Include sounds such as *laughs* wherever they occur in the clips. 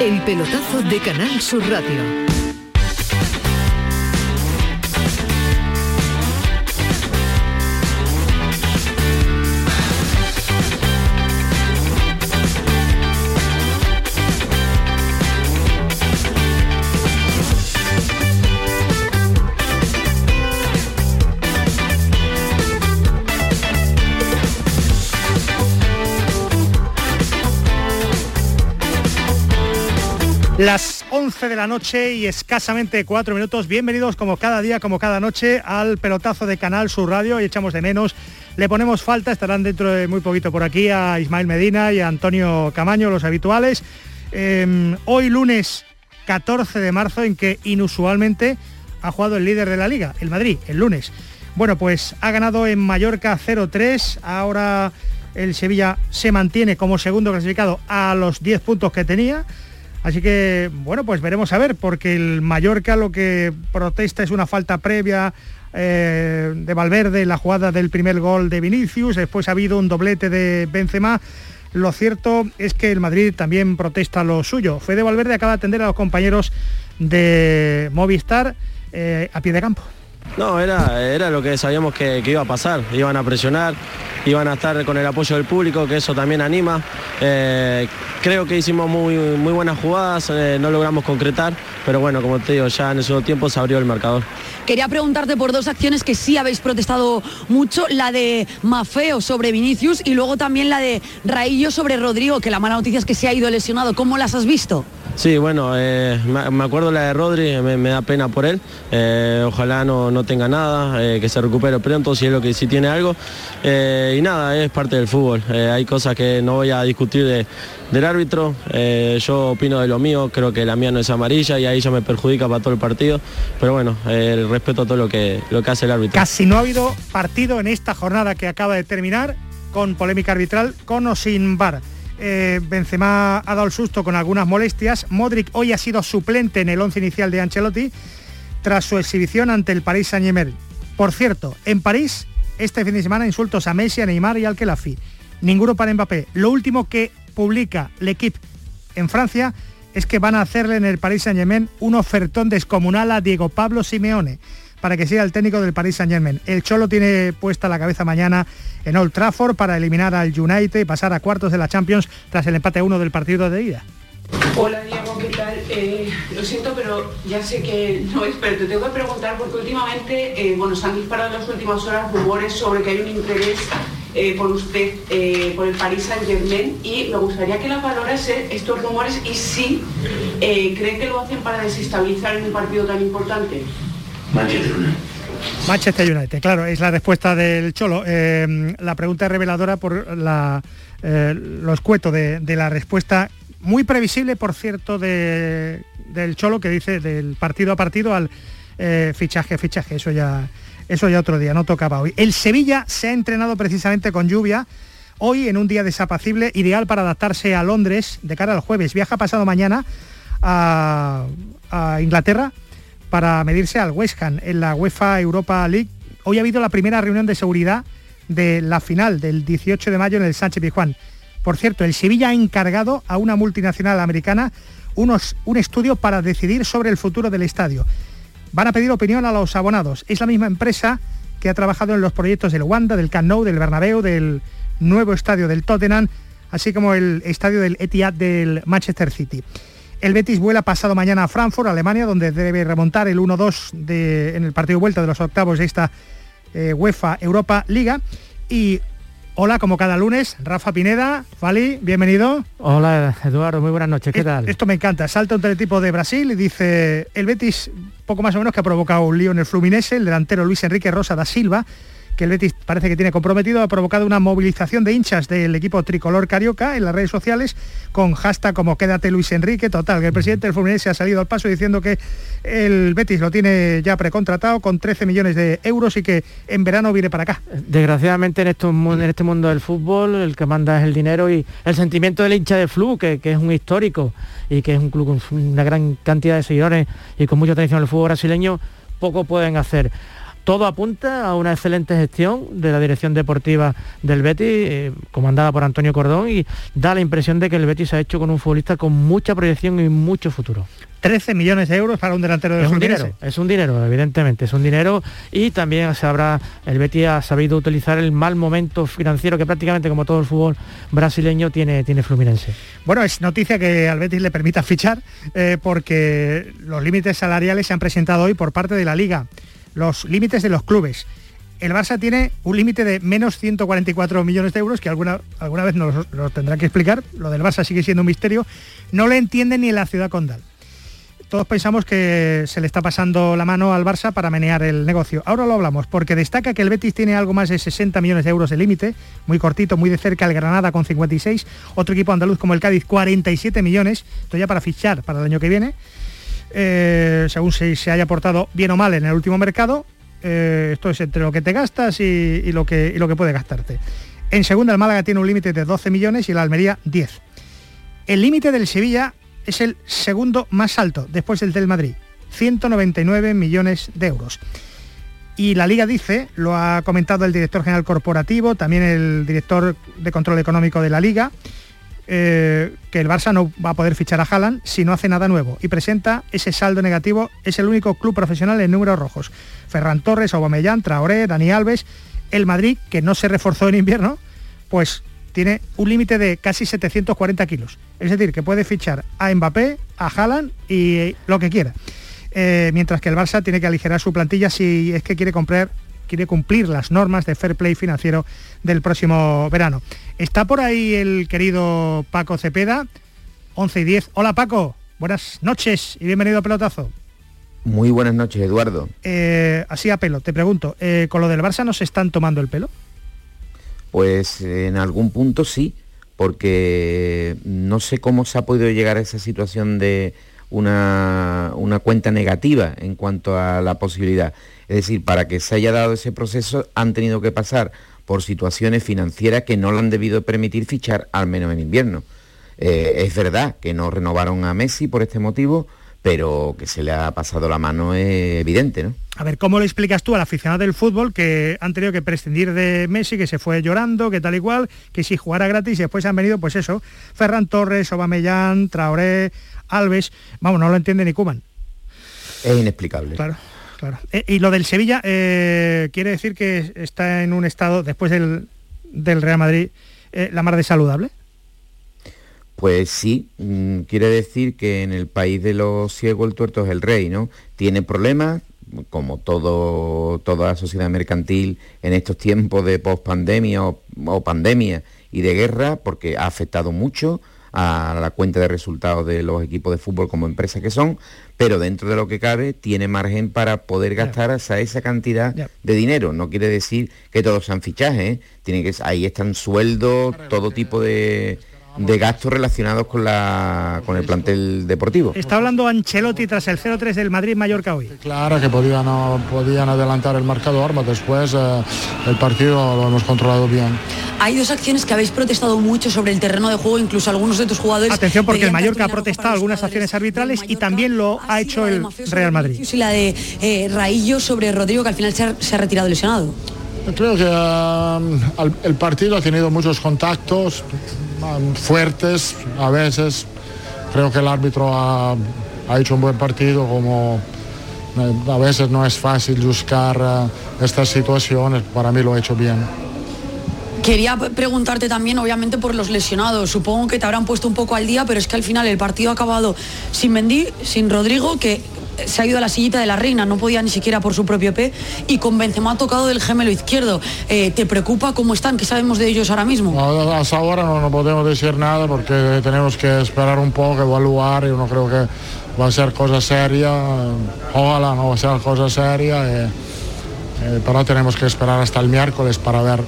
El pelotazo de Canal Sur Radio. Las 11 de la noche y escasamente 4 minutos. Bienvenidos como cada día, como cada noche, al pelotazo de Canal Sur Radio y echamos de menos. Le ponemos falta, estarán dentro de muy poquito por aquí a Ismael Medina y a Antonio Camaño, los habituales. Em, hoy lunes 14 de marzo en que inusualmente ha jugado el líder de la liga, el Madrid, el lunes. Bueno, pues ha ganado en Mallorca 0-3, ahora el Sevilla se mantiene como segundo clasificado a los 10 puntos que tenía Así que, bueno, pues veremos a ver, porque el Mallorca lo que protesta es una falta previa eh, de Valverde, la jugada del primer gol de Vinicius, después ha habido un doblete de Benzema. Lo cierto es que el Madrid también protesta lo suyo. Fede Valverde acaba de atender a los compañeros de Movistar eh, a pie de campo. No, era, era lo que sabíamos que, iba a pasar. Iban a presionar, iban a estar con el apoyo del público, que eso también anima. Eh, creo que hicimos muy, muy buenas jugadas, eh, no logramos concretar, pero bueno, como te digo, ya en esos tiempos se abrió el marcador. Quería preguntarte por dos acciones que sí habéis protestado mucho, la de Mafeo sobre Vinicius y luego también la de Raillo sobre Rodrigo, que la mala noticia es que se ha ido lesionado. ¿Cómo las has visto? Sí, bueno, eh, me acuerdo la de Rodri, me, da pena por él. Eh, ojalá no, no, tenga nada, eh, que se recupere pronto si es lo que sí tiene algo. y nada, es parte del fútbol. hay cosas que no voy a discutir del árbitro. yo opino de lo mío, creo que la mía no es amarilla y ahí ya me perjudica para todo el partido. Pero bueno, respeto a todo lo que, lo que hace el árbitro. Casi no ha habido partido en esta jornada que acaba de terminar con polémica arbitral, con o sin bar. Eh, Benzema ha dado el susto con algunas molestias. Modric hoy ha sido suplente en el once inicial de Ancelotti tras su exhibición ante el Paris Saint-Germain. Por cierto, en París, este fin de semana insultos a Messi, a Neymar y al Kelafi. Ninguno para Mbappé. Lo último que publica L'Equipe en Francia es que van a hacerle en el Paris Saint-Germain un ofertón descomunal a Diego Pablo Simeone para que sea el técnico del Paris Saint-Germain. El Cholo tiene puesta la cabeza mañana en Old Trafford para eliminar al United y pasar a cuartos de la Champions tras el empate 1 del partido de ida. Hola Diego, ¿qué tal? Eh, lo siento, pero ya sé que no es, pero te tengo que preguntar porque últimamente, eh, bueno, se han disparado en las últimas horas rumores sobre que hay un interés eh, por usted, por el Paris Saint Germain y me gustaría que la valorase estos rumores y si cree que lo hacen para desestabilizar en un partido tan importante. Manchester United. Manchester United, claro, es la respuesta del Cholo. Eh, la pregunta es reveladora por la, eh, lo escueto de, la respuesta, muy previsible, por cierto, del Cholo, que dice del partido a partido al eh, fichaje, fichaje, eso ya, eso ya otro día, no tocaba hoy. El Sevilla se ha entrenado precisamente con lluvia, hoy en un día desapacible, ideal para adaptarse a Londres de cara al jueves. Viaja pasado mañana a Inglaterra para medirse al West Ham en la UEFA Europa League. Hoy ha habido la primera reunión de seguridad de la final del 18 de mayo en el Sánchez Pizjuán. Por cierto, el Sevilla ha encargado a una multinacional americana unos, un estudio para decidir sobre el futuro del estadio. Van a pedir opinión a los abonados. Es la misma empresa que ha trabajado en los proyectos del Wanda, del Camp del Bernabéu, del nuevo estadio del Tottenham, así como el estadio del Etihad del Manchester City. El Betis vuela pasado mañana a Frankfurt, Alemania, donde debe remontar el 1-2 en el partido de vuelta de los octavos de esta eh, UEFA Europa Liga. Y hola, como cada lunes, Rafa Pineda, Fali, bienvenido. Hola, Eduardo, muy buenas noches, ¿qué tal? Esto me encanta. Salta un teletipo de Brasil y dice, el Betis, poco más o menos que ha provocado un lío en el Fluminense, el delantero Luis Enrique Rosa da Silva, que el Betis parece que tiene comprometido, ha provocado una movilización de hinchas del equipo tricolor carioca en las redes sociales con hashtag como quédate Luis Enrique, total, que el presidente del Fluminense ha salido al paso diciendo que el Betis lo tiene ya precontratado con 13 millones de euros y que en verano viene para acá. Desgraciadamente en, en este mundo del fútbol el que manda es el dinero y el sentimiento del hincha de Flu, que, que es un histórico y que es un club con una gran cantidad de seguidores y con mucha atención al fútbol brasileño, poco pueden hacer. Todo apunta a una excelente gestión de la dirección deportiva del Betis, eh, comandada por Antonio Cordón, y da la impresión de que el Betis se ha hecho con un futbolista con mucha proyección y mucho futuro. 13 millones de euros para un delantero de es un dinero, es un dinero, evidentemente, es un dinero y también se habrá, el Betis ha sabido utilizar el mal momento financiero que prácticamente como todo el fútbol brasileño tiene, tiene Fluminense. Bueno, es noticia que al Betis le permita fichar eh, porque los límites salariales se han presentado hoy por parte de la Liga, los límites de los clubes. El Barça tiene un límite de menos 144 millones de euros, que alguna, alguna vez nos lo tendrá que explicar. Lo del Barça sigue siendo un misterio. No le entiende ni la ciudad condal todos pensamos que se le está pasando la mano al Barça para menear el negocio. Ahora lo hablamos, porque destaca que el Betis tiene algo más de 60 millones de euros de límite, muy cortito, muy de cerca el Granada con 56, otro equipo andaluz como el Cádiz 47 millones, esto ya para fichar para el año que viene, eh, según se, se, haya portado bien o mal en el último mercado, eh, esto es entre lo que te gastas y, lo que, y lo que puede gastarte. En segunda el Málaga tiene un límite de 12 millones y la Almería 10. El límite del Sevilla es el segundo más alto después del del Madrid, 199 millones de euros. Y la liga dice, lo ha comentado el director general corporativo, también el director de control económico de la liga, eh, que el Barça no va a poder fichar a Haaland si no hace nada nuevo y presenta ese saldo negativo. Es el único club profesional en números rojos. Ferran Torres, Aubameyang, Traoré, Dani Alves, el Madrid, que no se reforzó en invierno, pues tiene un límite de casi 740 kilos. Es decir, que puede fichar a Mbappé, a Haaland y lo que quiera. Eh, mientras que el Barça tiene que aligerar su plantilla si es que quiere comprar quiere cumplir las normas de fair play financiero del próximo verano. Está por ahí el querido Paco Cepeda, 11 y 10. Hola Paco, buenas noches y bienvenido a Pelotazo. Muy buenas noches, Eduardo. Eh, así a pelo, te pregunto, eh, ¿con lo del Barça nos están tomando el pelo? Pues en algún punto sí, porque no sé cómo se ha podido llegar a esa situación de una, cuenta negativa en cuanto a la posibilidad. Es decir, para que se haya dado ese proceso han tenido que pasar por situaciones financieras que no le han debido permitir fichar, al menos en invierno. Eh, es verdad que no renovaron a Messi por este motivo, pero que se le ha pasado la mano es evidente. A ver, ¿cómo le explicas tú al aficionado del fútbol que han tenido que prescindir de Messi, que se fue llorando, que tal y cual, que si jugara gratis y después han venido, pues eso, Ferran Torres, Aubameyang, Traoré, Alves, vamos, no lo entiende ni Cuban. Es inexplicable. Claro, claro. Eh, y lo del Sevilla, eh, quiere decir que está en un estado, después del, Real Madrid, eh, la mar de saludable. Pues sí, mm, quiere decir que en el país de los ciegos el tuerto es el rey, ¿no? Tiene problemas, como todo, toda la sociedad mercantil en estos tiempos de pospandemia o, o pandemia y de guerra, porque ha afectado mucho a la cuenta de resultados de los equipos de fútbol como empresas que son, pero dentro de lo que cabe tiene margen para poder gastar hasta esa cantidad de dinero. No quiere decir que todos sean fichajes, ¿eh? Tiene que, ahí están sueldos, todo tipo de de gastos relacionados con, la, con el plantel deportivo. Está hablando Ancelotti tras el 0-3 del Madrid-Mallorca hoy. Claro que podían, podían adelantar el marcador, pero después eh, el partido lo hemos controlado bien. Hay dos acciones que habéis protestado mucho sobre el terreno de juego, incluso algunos de tus jugadores. Atención porque el Mallorca ha protestado algunas acciones arbitrales y también lo ha hecho el Real Madrid. Y la de eh, Raillo sobre Rodrigo, que al final se ha, retirado lesionado. Creo que eh, el partido ha tenido muchos contactos, fuertes a veces. Creo que el árbitro ha, hecho un buen partido, como eh, a veces no es fácil buscar eh, estas situaciones, para mí lo ha hecho bien. Quería preguntarte también, obviamente, por los lesionados. Supongo que te habrán puesto un poco al día, pero es que al final el partido ha acabado sin Mendy, sin Rodrigo, que se ha ido a la sillita de la reina, no podía ni siquiera por su propio pie, y con Benzema ha tocado del gemelo izquierdo. Eh, ¿Te preocupa cómo están? ¿Qué sabemos de ellos ahora mismo? hasta ahora no, podemos decir nada porque tenemos que esperar un poco, evaluar, y no creo que va a ser cosa seria, ojalá no va a ser cosa seria, eh, eh, pero tenemos que esperar hasta el miércoles para ver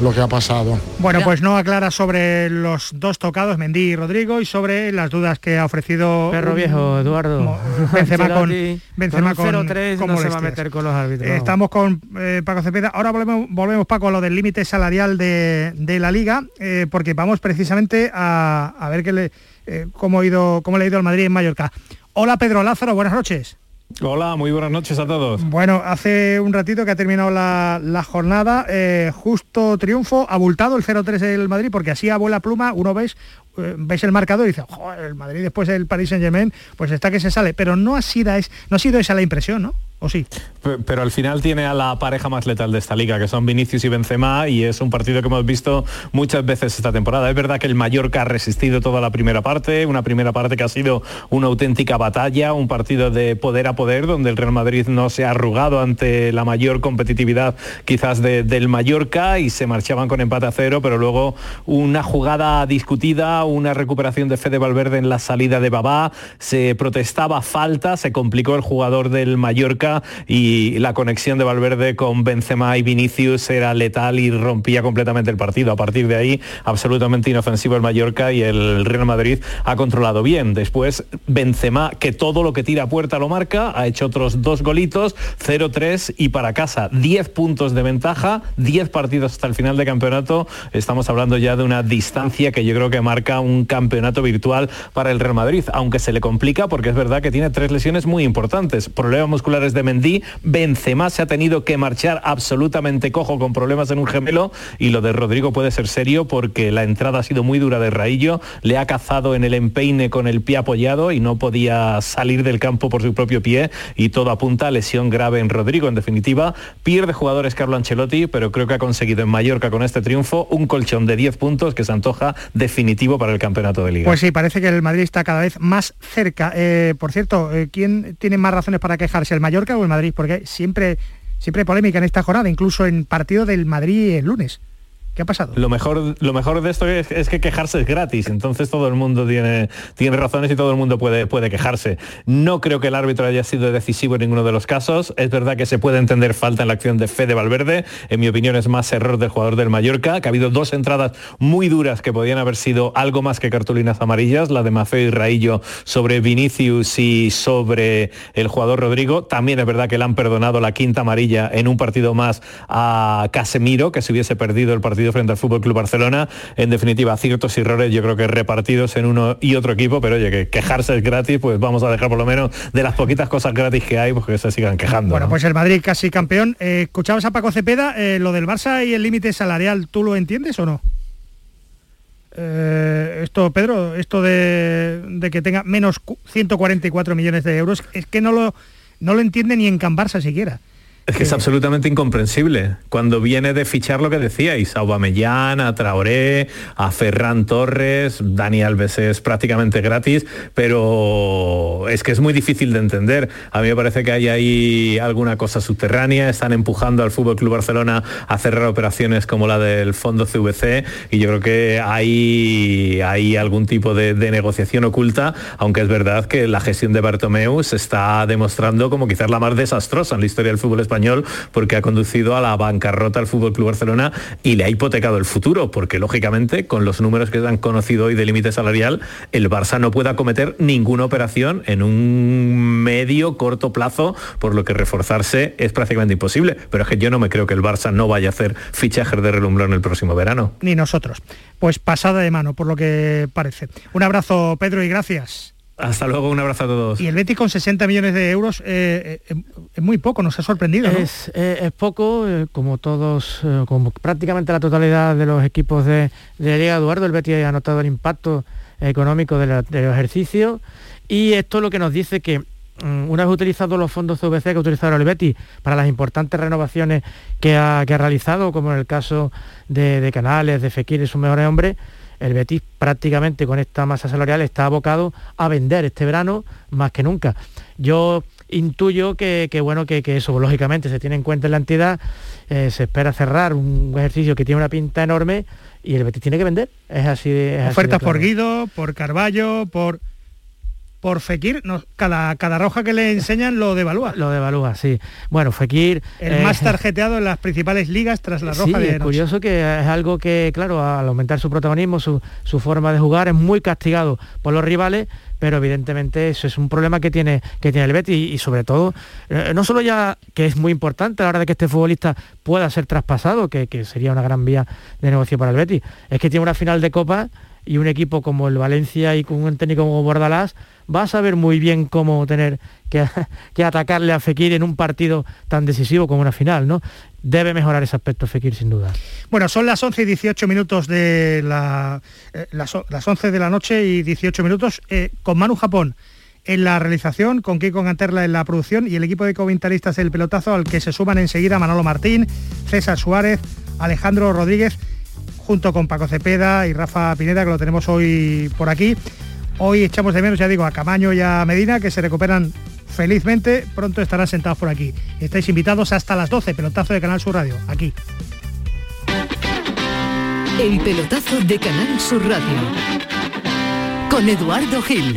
lo que ha pasado. Bueno, pues no aclara sobre los dos tocados, Mendy y Rodrigo, y sobre las dudas que ha ofrecido... Perro viejo, Eduardo. *laughs* Benzema con, Benzema con, no se va a meter con los árbitros. Estamos con eh, Paco Cepeda. Ahora volvemos, volvemos, Paco, a lo del límite salarial de, la Liga, eh, porque vamos precisamente a, ver qué le, eh, cómo, ha ido, cómo le ha ido al Madrid en Mallorca. Hola Pedro Lázaro, buenas noches. Hola, muy buenas noches a todos. Bueno, hace un ratito que ha terminado la, jornada, eh, justo triunfo, abultado el 0-3 del Madrid, porque así a buena pluma uno ves, eh, ves el marcador y dice, el Madrid después del Paris Saint Germain, pues está que se sale, pero no ha sido esa la impresión, ¿no? ¿O sí? Pero al final tiene a la pareja más letal de esta liga, que son Vinicius y Benzema, y es un partido que hemos visto muchas veces esta temporada. Es verdad que el Mallorca ha resistido toda la primera parte, una primera parte que ha sido una auténtica batalla, un partido de poder a poder, donde el Real Madrid no se ha arrugado ante la mayor competitividad quizás del Mallorca y se marchaban con empate a cero, pero luego una jugada discutida, una recuperación de Fede Valverde en la salida de Babá, se protestaba falta, se complicó el jugador del Mallorca y la conexión de Valverde con Benzema y Vinicius era letal y rompía completamente el partido. A partir de ahí, absolutamente inofensivo el Mallorca y el Real Madrid ha controlado bien. Después, Benzema, que todo lo que tira a puerta lo marca, ha hecho otros dos golitos, 0-3 y para casa 10 puntos de ventaja, 10 partidos hasta el final de campeonato. Estamos hablando ya de una distancia que yo creo que marca un campeonato virtual para el Real Madrid, aunque se le complica porque es verdad que tiene tres lesiones muy importantes, problemas musculares de Mendy, Benzema se ha tenido que marchar absolutamente cojo con problemas en un gemelo y lo de Rodrigo puede ser serio porque la entrada ha sido muy dura de Raillo, le ha cazado en el empeine con el pie apoyado y no podía salir del campo por su propio pie y todo apunta a lesión grave en Rodrigo. En definitiva, pierde jugadores Carlo Ancelotti, pero creo que ha conseguido en Mallorca con este triunfo un colchón de 10 puntos que se antoja definitivo para el campeonato de liga. Pues sí, parece que el Madrid está cada vez más cerca. Eh, por cierto, eh, ¿quién tiene más razones para quejarse? ¿El Mallorca o el Madrid? Porque siempre, siempre hay polémica en esta jornada, incluso en partido del Madrid el lunes. ¿Qué ha pasado? Lo mejor, lo mejor de esto es, que quejarse es gratis, entonces todo el mundo tiene, tiene razones y todo el mundo puede, puede quejarse. No creo que el árbitro haya sido decisivo en ninguno de los casos. Es verdad que se puede entender falta en la acción de Fede Valverde. En mi opinión es más error del jugador del Mallorca, que ha habido dos entradas muy duras que podían haber sido algo más que cartulinas amarillas, la de Mafeo y Raillo sobre Vinicius y sobre el jugador Rodrigo. También es verdad que le han perdonado la quinta amarilla en un partido más a Casemiro, que se hubiese perdido el partido frente al Fútbol Club Barcelona. En definitiva, ciertos errores yo creo que repartidos en uno y otro equipo, pero oye, que quejarse es gratis, pues vamos a dejar por lo menos de las poquitas cosas gratis que hay, pues que se sigan quejando. Bueno, pues el Madrid casi campeón. Eh, escuchabas a Paco Cepeda, eh, lo del Barça y el límite salarial, ¿tú lo entiendes o no? Eh, esto, Pedro, esto de, de, que tenga menos 144 millones de euros, es que no lo, no lo entiende ni en Can Barça siquiera. Es que es absolutamente incomprensible. Cuando viene de fichar lo que decíais, a Aubameyang, a Traoré, a Ferran Torres, Dani Alves es prácticamente gratis, pero es que es muy difícil de entender. A mí me parece que hay ahí alguna cosa subterránea, están empujando al Fútbol Club Barcelona a cerrar operaciones como la del fondo CVC y yo creo que hay, hay algún tipo de, de negociación oculta, aunque es verdad que la gestión de Bartomeu se está demostrando como quizás la más desastrosa en la historia del fútbol español porque ha conducido a la bancarrota al Fútbol Club Barcelona y le ha hipotecado el futuro, porque lógicamente con los números que se han conocido hoy de límite salarial, el Barça no puede acometer ninguna operación en un medio corto plazo, por lo que reforzarse es prácticamente imposible. Pero es que yo no me creo que el Barça no vaya a hacer fichajes de relumbrón el próximo verano. Ni nosotros. Pues pasada de mano, por lo que parece. Un abrazo, Pedro, y gracias. Hasta luego, un abrazo a todos. Y el Betis con 60 millones de euros eh, eh, es muy poco, nos ha sorprendido. Es, es, poco, eh, como todos, como prácticamente la totalidad de los equipos de, de Liga Eduardo, el Betis ha notado el impacto económico del ejercicio y esto es lo que nos dice que mm, una vez utilizados los fondos CVC que ha utilizado el Betis para las importantes renovaciones que ha, que ha realizado, como en el caso de, de Canales, de Fekir y sus mejores hombres, el Betis prácticamente con esta masa salarial está abocado a vender este verano más que nunca. Yo intuyo que, bueno, que, eso lógicamente se tiene en cuenta en la entidad, eh, se espera cerrar un ejercicio que tiene una pinta enorme y el Betis tiene que vender. Es así de... Ofertas por Guido, por Carballo, por por Fekir, cada, cada roja que le enseñan lo devalúa. Lo devalúa, sí. Bueno, Fekir... El eh, más *laughs* tarjeteado en las principales ligas tras la roja sí, de es curioso que es algo que, claro, al aumentar su protagonismo, su, forma de jugar, es muy castigado por los rivales, pero evidentemente eso es un problema que tiene, que tiene el Betis y, sobre todo, eh, no solo ya que es muy importante a la hora de que este futbolista pueda ser traspasado, que, que sería una gran vía de negocio para el Betis, es que tiene una final de Copa y un equipo como el Valencia y con un técnico como Bordalás va a saber muy bien cómo tener *laughs* que, atacarle a Fekir en un partido tan decisivo como una final, ¿no? Debe mejorar ese aspecto Fekir sin duda. Bueno, son las 11 y 18 minutos de la, eh, las, las, 11 de la noche y 18 minutos eh, con Manu Japón en la realización, con Kiko Ganterla en la producción y el equipo de comentaristas el pelotazo al que se suman enseguida Manolo Martín, César Suárez, Alejandro Rodríguez junto con Paco Cepeda y Rafa Pineda, que lo tenemos hoy por aquí. Hoy echamos de menos, ya digo, a Camaño y a Medina, que se recuperan felizmente. Pronto estarán sentados por aquí. Estáis invitados hasta las 12, pelotazo de Canal Sur Radio, aquí. El pelotazo de Canal Sur Radio. Con Eduardo Gil.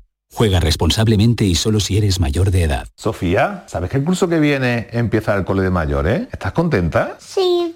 Juega responsablemente y solo si eres mayor de edad. Sofía, ¿sabes que el curso que viene empieza el cole de mayores? ¿Estás contenta? Sí,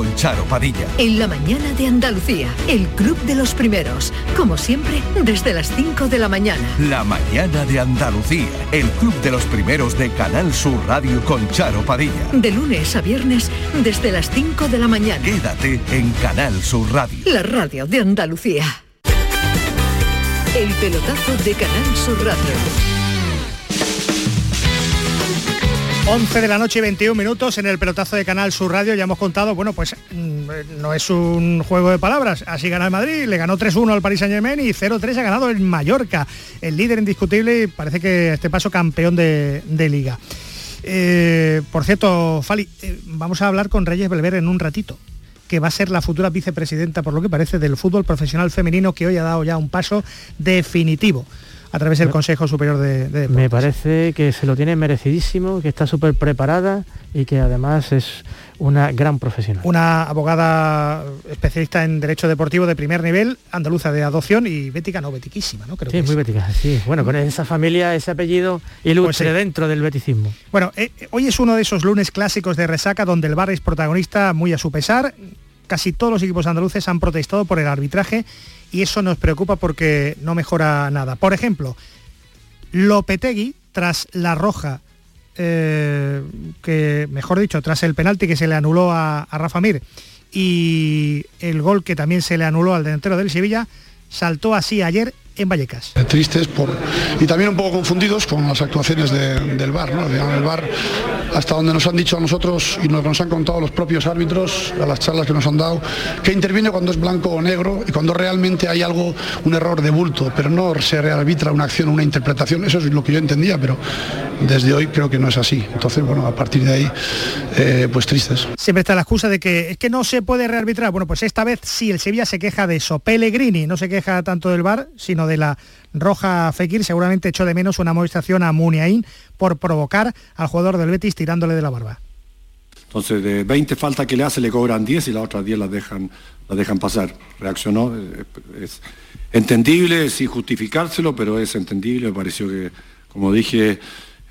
Charo Padilla. En la mañana de Andalucía, el Club de los Primeros, como siempre, desde las 5 de la mañana. La mañana de Andalucía, el Club de los Primeros de Canal Sur Radio con Charo Padilla. De lunes a viernes, desde las 5 de la mañana. Quédate en Canal Sur Radio. La radio de Andalucía. El pelotazo de Canal Sur Radio. 11 de la noche y 21 minutos en el pelotazo de Canal Sur Radio. Ya hemos contado, bueno, pues no es un juego de palabras. Así gana el Madrid, le ganó 3-1 al Paris Saint Germain y 0-3 ha ganado el Mallorca, el líder indiscutible y parece que este paso campeón de, de liga. Eh, por cierto, Fali, eh, vamos a hablar con Reyes Belver en un ratito que va a ser la futura vicepresidenta, por lo que parece, del fútbol profesional femenino, que hoy ha dado ya un paso definitivo a través del Consejo Superior de, de Me parece que se lo tiene merecidísimo, que está súper preparada y que además es una gran profesional. Una abogada especialista en Derecho Deportivo de primer nivel, andaluza de adopción y bética, no, betiquísima, ¿no? Creo sí, muy bética, sí. Bueno, con esa familia, ese apellido ilustre pues sí. dentro del beticismo. Bueno, eh, hoy es uno de esos lunes clásicos de resaca donde el bar es protagonista muy a su pesar. Casi todos los equipos andaluces han protestado por el arbitraje y eso nos preocupa porque no mejora nada. Por ejemplo, Lopetegui, tras la roja, eh, que mejor dicho, tras el penalti que se le anuló a, a Rafa Mir y el gol que también se le anuló al delantero del Sevilla, saltó así ayer en Vallecas. Tristes por, y también un poco confundidos con las actuaciones de, del VAR, ¿no? El VAR, hasta donde nos han dicho a nosotros y nos, nos han contado los propios árbitros, a las charlas que nos han dado, que interviene cuando es blanco o negro y cuando realmente hay algo, un error de bulto, pero no se rearbitra una acción, una interpretación, eso es lo que yo entendía, pero desde hoy creo que no es así. Entonces, bueno, a partir de ahí, eh, pues tristes. Siempre está la excusa de que es que no se puede rearbitrar. Bueno, pues esta vez sí, el Sevilla se queja de eso. Pellegrini no se queja tanto del VAR, sino de la roja Fekir, seguramente echó de menos una amonestación a Muniain por provocar al jugador del Betis tirándole de la barba. Entonces, de 20 faltas que le hace, le cobran 10 y las otras 10 las dejan, las dejan pasar. Reaccionó, eh, es entendible, sin justificárselo, pero es entendible. Me pareció que, como dije,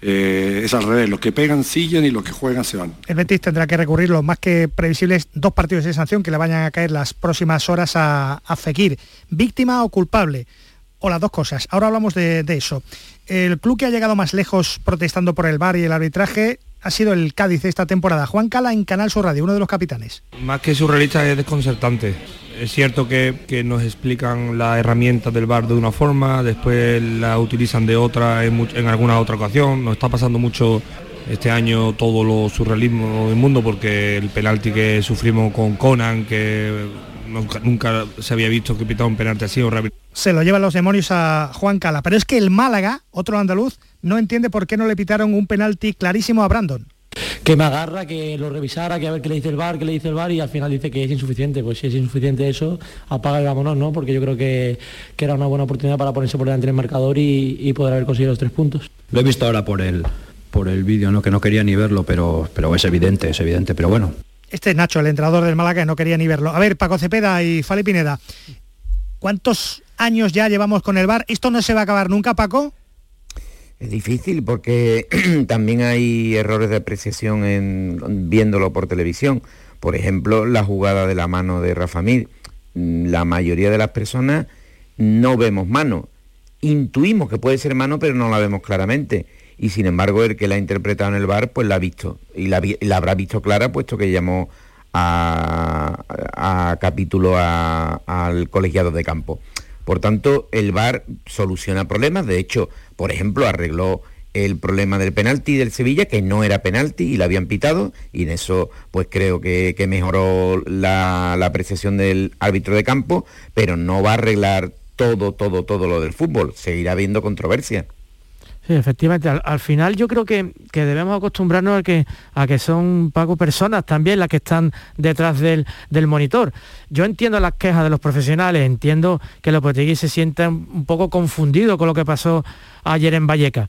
eh, es al revés. Los que pegan siguen y los que juegan se van. El Betis tendrá que recurrir lo más que previsibles dos partidos de sanción que le vayan a caer las próximas horas a, a Fekir. ¿Víctima o culpable? O las dos cosas. Ahora hablamos de, eso. El club que ha llegado más lejos protestando por el bar y el arbitraje ha sido el Cádiz esta temporada. Juan Cala en Canal Sur Radio, uno de los capitanes. Más que surrealista es desconcertante. Es cierto que, nos explican la herramienta del bar de una forma, después la utilizan de otra en, en alguna otra ocasión. Nos está pasando mucho este año todo lo surrealismo del mundo porque el penalti que sufrimos con Conan, que nunca, nunca se había visto que pitaba un penalti así o Se lo llevan los demonios a Juan Cala. Pero es que el Málaga, otro andaluz, no entiende por qué no le pitaron un penalti clarísimo a Brandon. que me agarra, que lo revisara, que a ver qué le dice el bar, qué le dice el bar y al final dice que es insuficiente. Pues si es insuficiente eso, apaga y vámonos, ¿no? Porque yo creo que, que era una buena oportunidad para ponerse por delante del marcador y, y poder haber conseguido los tres puntos. Lo he visto ahora por el, por el vídeo, ¿no? que no quería ni verlo, pero, pero es evidente, es evidente. Pero bueno, Este es Nacho, el entrenador del Málaga, que no quería ni verlo. A ver, Paco Cepeda y Fali Pineda, ¿cuántos años ya llevamos con el bar? ¿Esto no se va a acabar nunca, Paco? Es difícil porque *clears throat* también hay errores de apreciación en, viéndolo por televisión. Por ejemplo, la jugada de la mano de Rafa Mir. Mm, La mayoría de las personas no vemos mano. Intuimos que puede ser mano, pero no la vemos claramente. Y sin embargo, el que la ha interpretado en el bar, pues la ha visto. Y la, habrá visto clara, puesto que llamó a, capítulo a- al colegiado de campo. Por tanto, el VAR soluciona problemas. De hecho, por ejemplo, arregló el problema del penalti del Sevilla, que no era penalti y la habían pitado, y en eso pues creo que, que mejoró la, la apreciación del árbitro de campo, pero no va a arreglar todo, todo, todo lo del fútbol. Seguirá habiendo controversia. Sí, efectivamente. Al, al final yo creo que, que debemos acostumbrarnos a que, a que son, Paco, personas también las que están detrás del, del monitor. Yo entiendo las quejas de los profesionales, entiendo que los Lopetegui se sientan un poco confundidos con lo que pasó ayer en Valleca.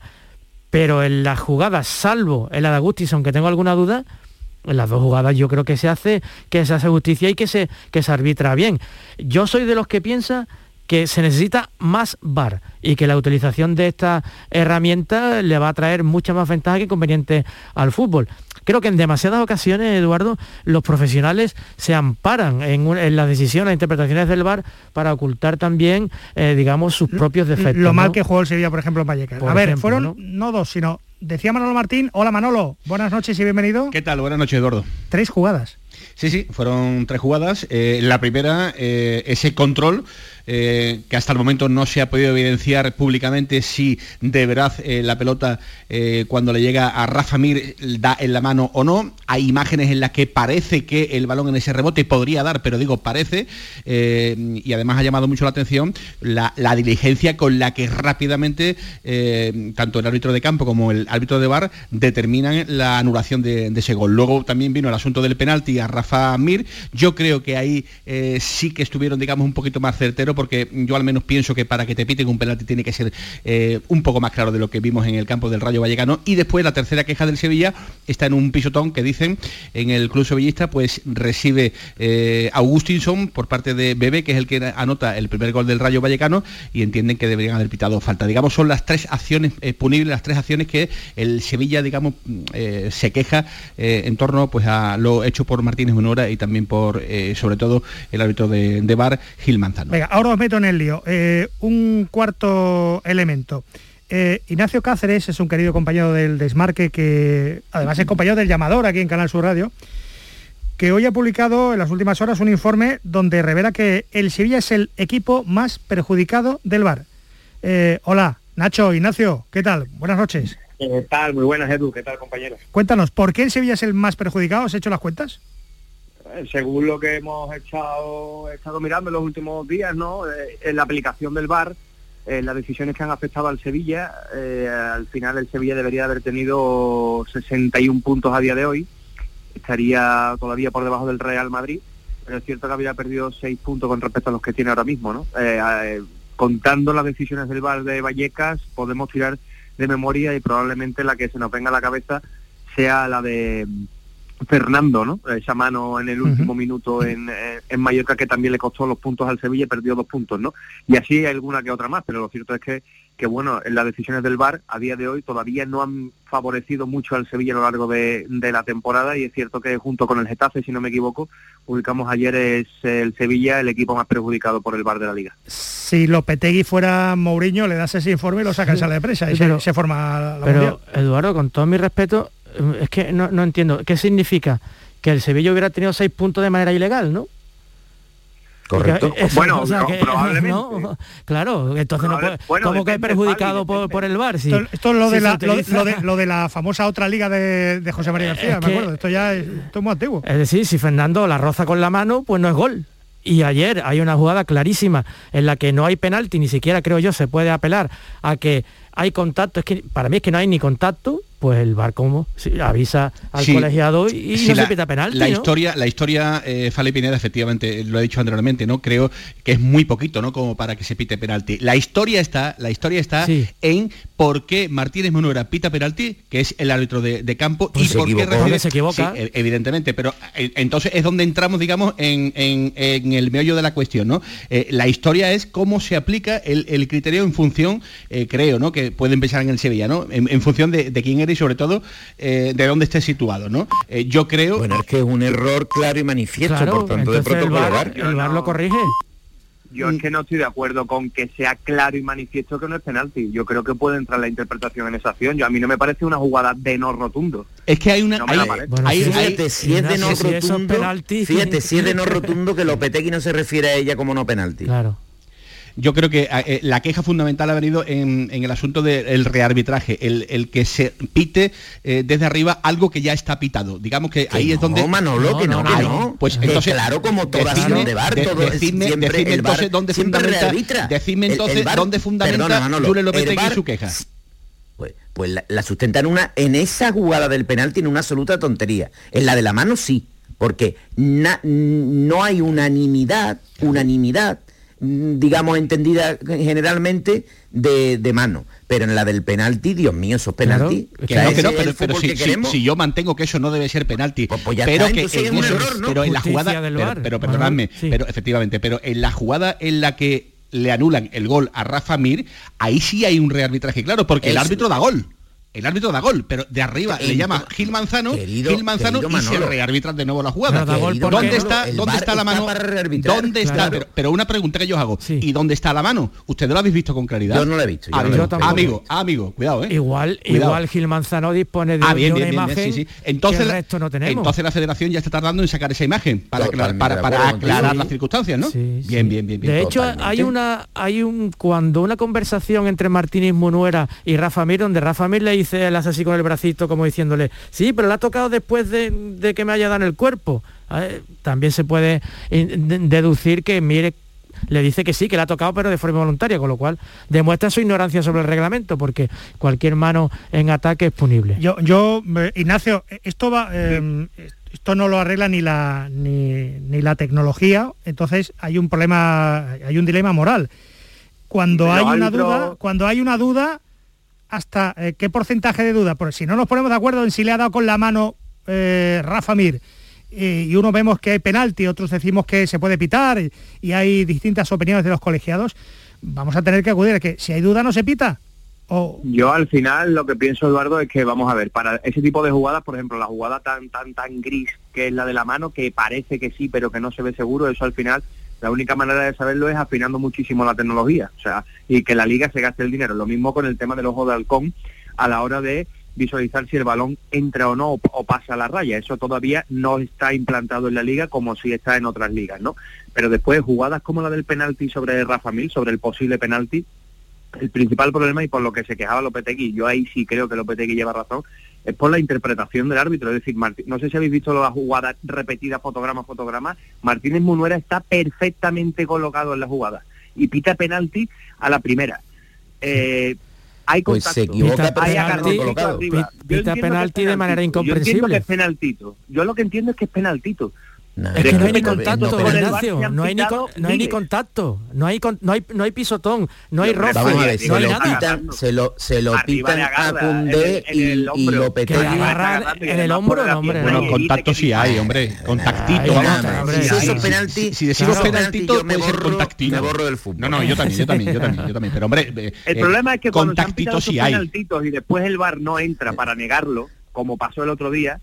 Pero en las jugadas, salvo en la de Agustis, aunque tengo alguna duda, en las dos jugadas yo creo que se hace, que se hace justicia y que se, que se arbitra bien. Yo soy de los que piensa que se necesita más VAR y que la utilización de esta herramienta le va a traer mucha más ventaja que inconveniente al fútbol. Creo que en demasiadas ocasiones, Eduardo, los profesionales se amparan en, un- en las decisiones, las interpretaciones del VAR para ocultar también, eh, digamos, sus propios defectos. Lo mal que jugó el Sevilla, por ejemplo, en Vallecas. Por a ver, ejemplo, fueron ¿no? ¿no? dos, sino, decía Manolo Martín, hola Manolo, buenas noches y bienvenido. ¿Qué tal? Buenas noches, Eduardo. Tres jugadas. Sí, sí, fueron tres jugadas. Eh, la primera, eh, ese control eh, que hasta el momento no se ha podido evidenciar públicamente si de verdad la pelota cuando le llega a Rafa Mir da en la mano o no. Hay imágenes en las que parece que el balón en ese rebote podría dar, pero digo parece. y además ha llamado mucho la atención la, diligencia con la que rápidamente tanto el árbitro de campo como el árbitro de bar determinan la anulación de, de ese gol. Luego también vino el asunto del penalti a Rafa Mir. Yo creo que ahí eh, sí que estuvieron, digamos, un poquito más certeros, porque yo al menos pienso que para que te piten un penalti tiene que ser eh, un poco más claro de lo que vimos en el campo del Rayo Vallecano. Y después la tercera queja del Sevilla está en un pisotón que dicen en el club sevillista, pues recibe eh, Augustinson por parte de Bebe, que es el que anota el primer gol del Rayo Vallecano, y entienden que deberían haber pitado falta. Digamos, son las tres acciones eh, punibles, las tres acciones que el Sevilla, digamos, mm, se queja en torno pues a lo hecho por Martínez Munora y también por, eh, sobre todo, el árbitro de, de Bar, Gil Manzano. Venga, ahora os meto en el lío. Eh, un cuarto elemento. Eh, Ignacio Cáceres es un querido compañero del Desmarque que además es compañero del llamador aquí en Canal Sur Radio, que hoy ha publicado en las últimas horas un informe donde revela que el Sevilla es el equipo más perjudicado del bar. Eh, hola, Nacho, Ignacio, ¿qué tal? Buenas noches. ¿Qué tal? Muy buenas, Edu. ¿Qué tal, compañeros? Cuéntanos, ¿por qué el Sevilla es el más perjudicado? ¿Has hecho las cuentas? Eh, Según lo que hemos estado mirando en los últimos días, ¿no? Eh, en la aplicación del VAR, eh, las decisiones que han afectado al Sevilla, al final el Sevilla debería haber tenido 61 puntos a día de hoy, estaría todavía por debajo del Real Madrid, pero es cierto que habría perdido 6 puntos con respecto a los que tiene ahora mismo, ¿no? Contando las decisiones del VAR de Vallecas, podemos tirar de memoria y probablemente la que se nos venga a la cabeza sea la de Fernando, ¿no? Esa mano en el último minuto en, eh, en Mallorca que también le costó los puntos al Sevilla y perdió dos puntos, ¿no? Y así hay alguna que otra más, pero lo cierto es que, que bueno, en las decisiones del VAR a día de hoy todavía no han favorecido mucho al Sevilla a lo largo de, de la temporada y es cierto que junto con el Getafe, si no me equivoco, publicamos ayer es el Sevilla el equipo más perjudicado por el VAR de la Liga. Si Lopetegui fuera Mourinho, le das ese informe y lo saca en sala de prensa y Pero- se, se forma la Pero, mundial. Eduardo, con todo mi respeto, es que no, no entiendo. ¿Qué significa? Que el Sevilla hubiera tenido seis puntos de manera ilegal, ¿no? Correcto. Eso- Bueno, o sea, no, que- *laughs* probablemente. no, claro, entonces no puede, bueno, ¿cómo que perjudicado por, por el VAR? Si- Esto, esto es lo de, la, lo, de, lo de la famosa otra liga de, de José María García, Es me que- acuerdo. Esto ya es, esto es muy antiguo. Es decir, si Fernando la roza con la mano, pues no es gol. Y ayer hay una jugada clarísima en la que no hay penalti, ni siquiera creo yo se puede apelar a que hay contacto. Es que para mí es que no hay ni contacto, pues el VAR como Sí, avisa al Sí, colegiado y sí, no la, se pita penalti. La ¿no? historia, la historia eh, Fale Pineda, efectivamente, lo he dicho anteriormente, ¿no? Creo que es muy poquito, ¿no? Como para que se pite penalti. La historia está, la historia está Sí. en por qué Martínez Monuera pita penalti, que es el árbitro de, de campo, Pues y por qué se equivoca. Sí, e- evidentemente, pero eh, entonces es donde entramos, digamos, en, en- en el meollo de la cuestión, ¿no? Eh, la historia es cómo se aplica el, el criterio en función, eh, creo, ¿no? Que puede empezar en el Sevilla, ¿no? En, en función de, de quién eres y sobre todo eh, de dónde estés situado, ¿no? Eh, yo creo. Bueno, es que es un error claro y manifiesto, Claro, por tanto, de entonces el VAR lo corrige. Yo es que no estoy de acuerdo con que sea claro y manifiesto que no es penalti. Yo creo que puede entrar la interpretación en esa acción. Yo a mí no me parece una jugada de no rotundo. Es que hay una. No me hay-. Bueno, hay- Fíjate, si es de no si eso es rotundo, penalti. fíjate, si es de no *laughs* rotundo que Lopetegui no se refiere a ella como no penalti. Claro. Yo creo que eh, la queja fundamental ha venido en, en el asunto del rearbitraje, el, el que se pite eh, desde arriba algo que ya está pitado. Digamos que Que ahí es no, donde... Manolo, que no, no, que no. Pues Que entonces... claro, como toda decidme- de de- todo decidme, siempre decidme el VAR entonces dónde fundamenta, rearbitra. decidme El- el entonces VAR dónde fundamenta perdona, Manolo, Julio el VAR su queja. Pues, pues la, la sustenta en una, en esa jugada del penalti en una absoluta tontería. En la de la mano sí, porque na- no hay unanimidad, unanimidad, digamos, entendida generalmente de, de mano. Pero en la del penalti, Dios mío, esos penaltis. Claro, Que no, que pero, si, que si- queremos. si yo mantengo que eso no debe ser penalti, Pues- pues ya pero está, que es en un eso- error, ¿no? pero en la jugada, pero, pero perdonadme, sí. pero efectivamente, pero en la jugada en la que le anulan el gol a Rafa Mir, ahí sí hay un rearbitraje, claro, porque el árbitro da gol. El árbitro da gol, pero de arriba le llama Gil Manzano, Querido- Gil Manzano y se Manolo. rearbitra de nuevo la jugada. Pero da gol Querido ¿Dónde Manolo, está, dónde está la mano? ¿Dónde está? Claro. Pero, pero una pregunta que yo os hago. Sí. ¿Y dónde está la mano? ¿Ustedes lo habéis visto con claridad? Yo no la he visto, yo no la he amigo, visto. amigo, amigo, cuidado, ¿eh? Igual, Cuidado. igual Gil Manzano dispone de, Ah, de bien, una bien, bien, imagen sí, sí. Entonces, que el la- resto no tenemos. entonces la federación ya está tardando en sacar esa imagen para, aclar- aclarar Sí. las circunstancias, ¿no? Sí, bien, sí. bien, bien, bien. De hecho, hay una, hay un cuando una conversación entre Martínez Munuera y Rafa Mir, donde Rafa Mir le dice, él hace así con el bracito, como diciéndole, sí, pero le ha tocado después de, de que me haya dado en el cuerpo. Eh, También se puede eh, de- deducir que Mir le dice que sí, que le ha tocado, pero de forma voluntaria, con lo cual demuestra su ignorancia sobre el reglamento, porque cualquier mano en ataque es punible. Yo, yo eh, Ignacio, esto va, eh, esto no lo arregla ni la ni, ni la tecnología, entonces hay un problema, hay un dilema moral. Cuando Pero hay una duda, cuando hay una duda, hasta eh, qué porcentaje de duda, porque si no nos ponemos de acuerdo en si le ha dado con la mano eh, Rafa Mir eh, y uno vemos que hay penalti, otros decimos que se puede pitar y, y hay distintas opiniones de los colegiados, vamos a tener que acudir a que si hay duda no se pita. O, Yo al final lo que pienso, Eduardo, es que vamos a ver, para ese tipo de jugadas, por ejemplo, la jugada tan tan tan gris que es la de la mano, que parece que sí, pero que no se ve seguro, eso al final la única manera de saberlo es afinando muchísimo la tecnología, o sea, y que la liga se gaste el dinero. Lo mismo con el tema del ojo de halcón a la hora de visualizar si el balón entra o no o, pasa la raya. Eso todavía no está implantado en la liga como si está en otras ligas, ¿no? Pero después jugadas como la del penalti sobre Rafa Mil, sobre el posible penalti, el principal problema y por lo que se quejaba Lopetegui, yo ahí sí creo que Lopetegui lleva razón, es por la interpretación del árbitro. Es decir, Martí- no sé si habéis visto la jugada repetida fotograma a fotograma, Martínez Munuera está perfectamente colocado en la jugada y pita penalti a la primera. Eh, hay Pues contacto, se equivoca hay agarroncito colocado. arriba. Pita penalti de manera penaltito. Yo entiendo incomprensible. que es penaltito. Yo lo que entiendo es que es penaltito. Es que no hay ni contacto, Ignacio, no hay ni, no hay ni contacto, no hay, no hay, no hay pisotón, no hay roce, Vamos a ver, se no hay lo nada. pitan, se lo, se lo pitan a Cundé el- y, y hombro. lo petan. en el hombro, no, hombre. Bueno, no. contacto sí hay, hombre. Contactito. Ay, vamos. nada, hombre. Si eso penalti, Si, si decimos claro, penaltito, yo me puede ser borro- contactito. me borro del fútbol. No, no, yo también, yo también, yo también, yo también. Pero hombre, eh, El eh, problema es que cuando se han pitado penaltitos y después el VAR no entra para negarlo, como pasó el otro día,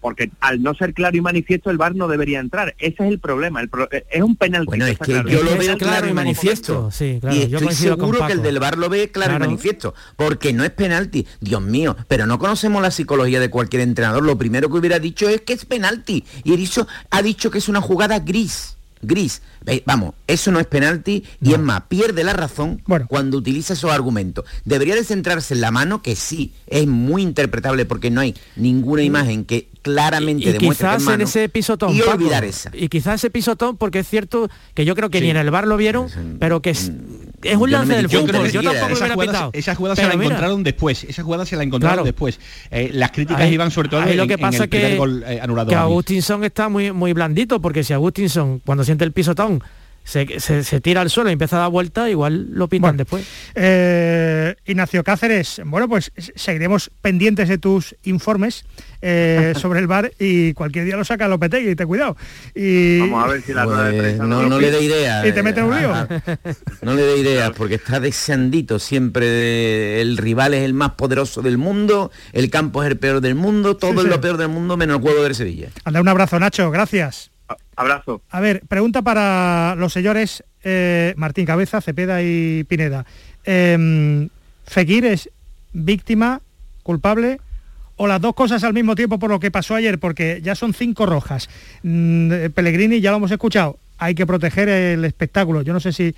porque al no ser claro y manifiesto el VAR no debería entrar. Ese es el problema. El pro- es un penalti. Bueno, es que claro. yo lo veo claro y manifiesto, sí, claro, y estoy seguro que el del bar lo ve claro, Claro. y manifiesto, porque no es penalti, Dios mío, pero no conocemos la psicología de cualquier entrenador. Lo primero que hubiera dicho es que es penalti. Y Erizo ha dicho que es una jugada gris. Gris. Ve, Vamos, eso no es penalti y es más, pierde la razón cuando utiliza esos argumentos. Debería de centrarse en la mano, que sí, es muy interpretable porque no hay ninguna imagen que claramente y demuestre que es quizás en ese pisotón y Paco, olvidar esa. y quizás ese pisotón porque es cierto que yo creo que ni en el bar lo vieron pero que es, es un lance del yo creo fútbol que yo tampoco me esa hubiera pitado esa jugada se la mira, encontraron después. Esa jugada se la encontraron Claro. después. Eh, las críticas ahí- iban sobre todo ahí en, lo que en pasa el primer que, gol eh, anulado. que. Agustinson está muy muy blandito porque si Agustinson cuando siente el pisotón se, se- se tira al suelo y empieza a dar vuelta igual lo pintan después Eh, Ignacio Cáceres, bueno, pues seguiremos pendientes de tus informes eh, *laughs* sobre el bar y cualquier día lo saca Lopetegui, ten cuidado. Y, Vamos a ver si la rueda de Pues, prensa no, le dé idea. Y te mete un lío. No le dé ideas porque está deseandito siempre. de- el rival es el más poderoso del mundo, el campo es el peor del mundo, todo Sí, es sí. lo peor del mundo menos el juego del Sevilla. Anda, un abrazo, Nacho, gracias. Abrazo. A ver, pregunta para los señores eh, Martín Cabeza, Cepeda y Pineda. Eh, ¿Fekir es víctima, culpable o las dos cosas al mismo tiempo por lo que pasó ayer? Porque ya son cinco rojas. Mm, eh, Pellegrini, ya lo hemos escuchado, hay que proteger el espectáculo. Yo no sé si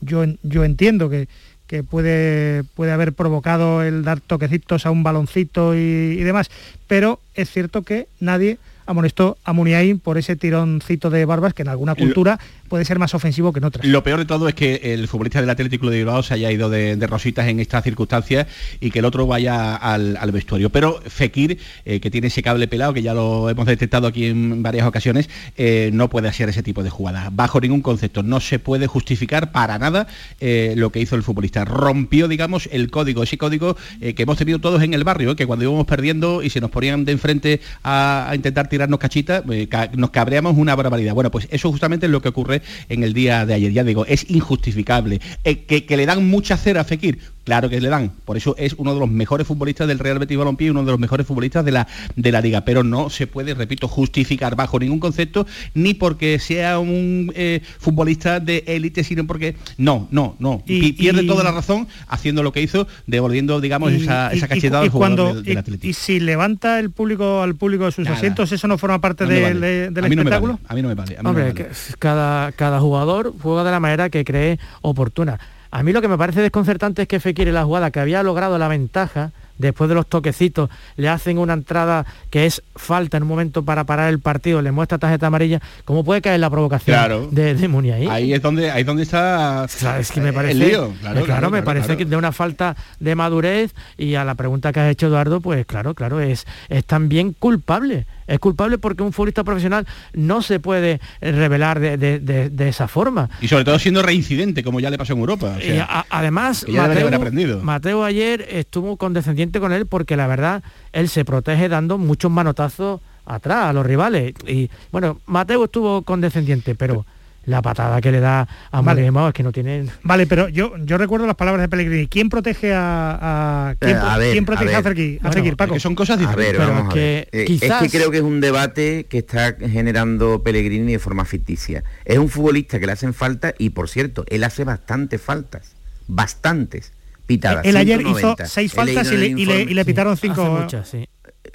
yo, yo entiendo que, que puede, puede haber provocado el dar toquecitos a un baloncito y demás, pero es cierto que nadie amonestó a Muniain por ese tironcito de barbas que en alguna cultura puede ser más ofensivo que en otras. Lo peor de todo es que el futbolista del Atlético de Bilbao se haya ido de, rositas en estas circunstancias y que el otro vaya al, vestuario. Pero Fekir, eh, que tiene ese cable pelado, que ya lo hemos detectado aquí en varias ocasiones, eh, no puede hacer ese tipo de jugadas. Bajo ningún concepto. No se puede justificar para nada eh, lo que hizo el futbolista. Rompió, digamos, el código, ese código que hemos tenido todos en el barrio, que cuando íbamos perdiendo y se nos ponían de enfrente a, intentar tirarnos cachitas, ca- nos cabreamos una barbaridad. Bueno, pues eso justamente es lo que ocurre en el día de ayer. Ya digo, es injustificable. Eh, que, que le dan mucha cera a Fekir, claro que le dan. Por eso es uno de los mejores futbolistas del Real Betis Balompié y uno de los mejores futbolistas de la, de la liga. Pero no se puede, repito, justificar bajo ningún concepto, ni porque sea un eh, futbolista de élite, sino porque no, no, no. Y- Pi- pierde y- toda la razón haciendo lo que hizo, devolviendo, digamos, Y- esa, cachetada y al jugador cuando- del, Atlético. y si levanta el público al público de sus Nada. asientos, ¿eso no forma parte No vale. de- del A mí no me vale, espectáculo? A mí no me vale. a mí no me vale. cada, cada jugador juega de la manera que cree oportuna. A mí lo que me parece desconcertante es que Fekir en la jugada que había logrado la ventaja, después de los toquecitos, le hacen una entrada que es falta en un momento para parar el partido, le muestra tarjeta amarilla, ¿cómo puede caer la provocación Claro. de, de Muniain? Ahí es donde, ahí es donde está es que me parece, el lío. Claro, claro, me parece que de una falta de madurez y a la pregunta que has hecho Eduardo, pues claro, claro, es, es también culpable. Es culpable porque un futbolista profesional no se puede eh, revelar de, de- de- de esa forma. Y sobre todo siendo reincidente, como ya le pasó en Europa. o sea, Y a- además, Mateo, aprendido. Mateo ayer estuvo condescendiente con él porque la verdad él se protege dando muchos manotazos atrás a los rivales. Y bueno, Mateo estuvo condescendiente, pero la patada que le da a Vale. Moreno es que no tiene. Vale, pero yo, yo recuerdo las palabras de Pellegrini. ¿Quién protege a, a- quién, Eh, a pro- ver, quién a protege a, ver. A Bueno, Fekir, Paco? que son cosas A diferentes. ver, Pero vamos a que. Eh, quizás- Es que creo que es un debate que está generando Pellegrini de forma ficticia. Es un futbolista que le hacen falta y, por cierto, él hace bastantes faltas. Bastantes. Pitadas. Él ayer hizo 190. seis faltas y le, en el y le- informe. y le pitaron Hace cinco. muchas, sí.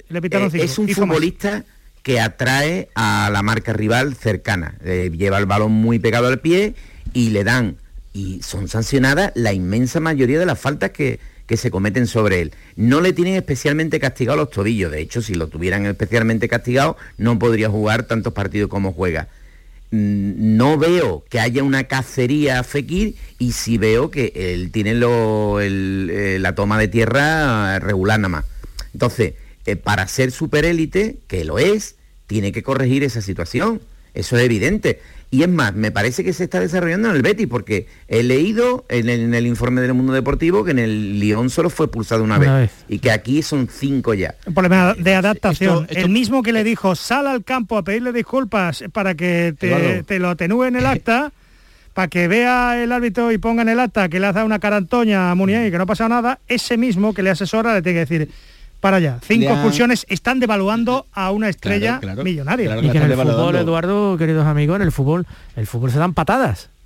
Le pitaron Eh, cinco. es un hizo más. Que atrae a la marca rival cercana. Eh, lleva el balón muy pegado al pie y le dan, y son sancionadas la inmensa mayoría de las faltas que, que se cometen sobre él. No le tienen especialmente castigado los tobillos. De hecho, si lo tuvieran especialmente castigado, no podría jugar tantos partidos como juega. Mm, No veo que haya una cacería a Fekir y sí veo que él tiene lo- eh, la toma de tierra regular nada más. Entonces, eh, para ser superélite, que lo es, tiene que corregir esa situación. Eso es evidente. Y es más, me parece que se está desarrollando en el Betis, porque he leído en el, informe del mundo deportivo que en el Lyon solo fue pulsado una, vez, y que aquí son cinco ya. Un problema de adaptación. El mismo que le dijo, sal al campo a pedirle disculpas para que te, lo atenúe en el acta, para que vea el árbitro y ponga en el acta que le ha dado una carantoña a Munier y que no ha pasado nada, ese mismo que le asesora le tiene que decir, para allá. Cinco expulsiones están devaluando a una estrella millonaria. y que en el fútbol, Eduardo, queridos amigos, en el fútbol, el fútbol se dan patadas. *laughs*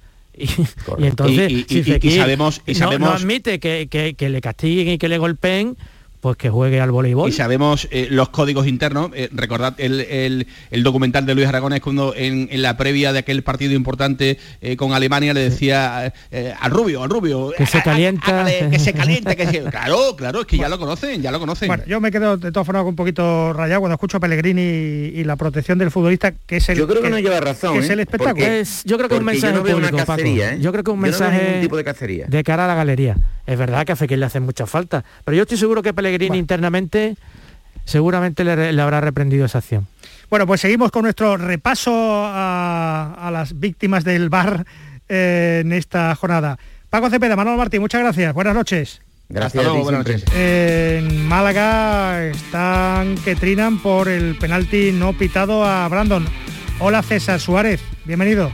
Y, entonces, y, sabemos, y sabemos... No, admite que, que, le castiguen y que le golpeen, pues que juegue al voleibol. Y sabemos eh, los códigos internos. Eh, recordad el, documental de Luis Aragones cuando en, la previa de aquel partido importante eh, con Alemania le decía al rubio, al rubio. Que se calienta. que se calienta, que se... *laughs* Claro, claro, es que ya lo conocen, ya lo conocen. Bueno, yo me quedo de todas formas un poquito rayado cuando escucho a Pellegrini y, la protección del futbolista, que es el Yo creo que, no lleva razón. es el espectáculo. yo creo que es un mensaje yo público, Yo creo que un mensaje tipo de, cacería. de cara a la galería. Es verdad que a Fekir le hace mucha falta, pero yo estoy seguro que Pellegrini internamente seguramente le, habrá reprendido esa acción. Bueno, pues seguimos con nuestro repaso a, las víctimas del bar eh, en esta jornada. Paco Cepeda, Manuel Martín, muchas gracias. Buenas noches. Gracias. buenas noches. En Málaga están que trinan por el penalti no pitado a Brandon. Hola César Suárez, bienvenido.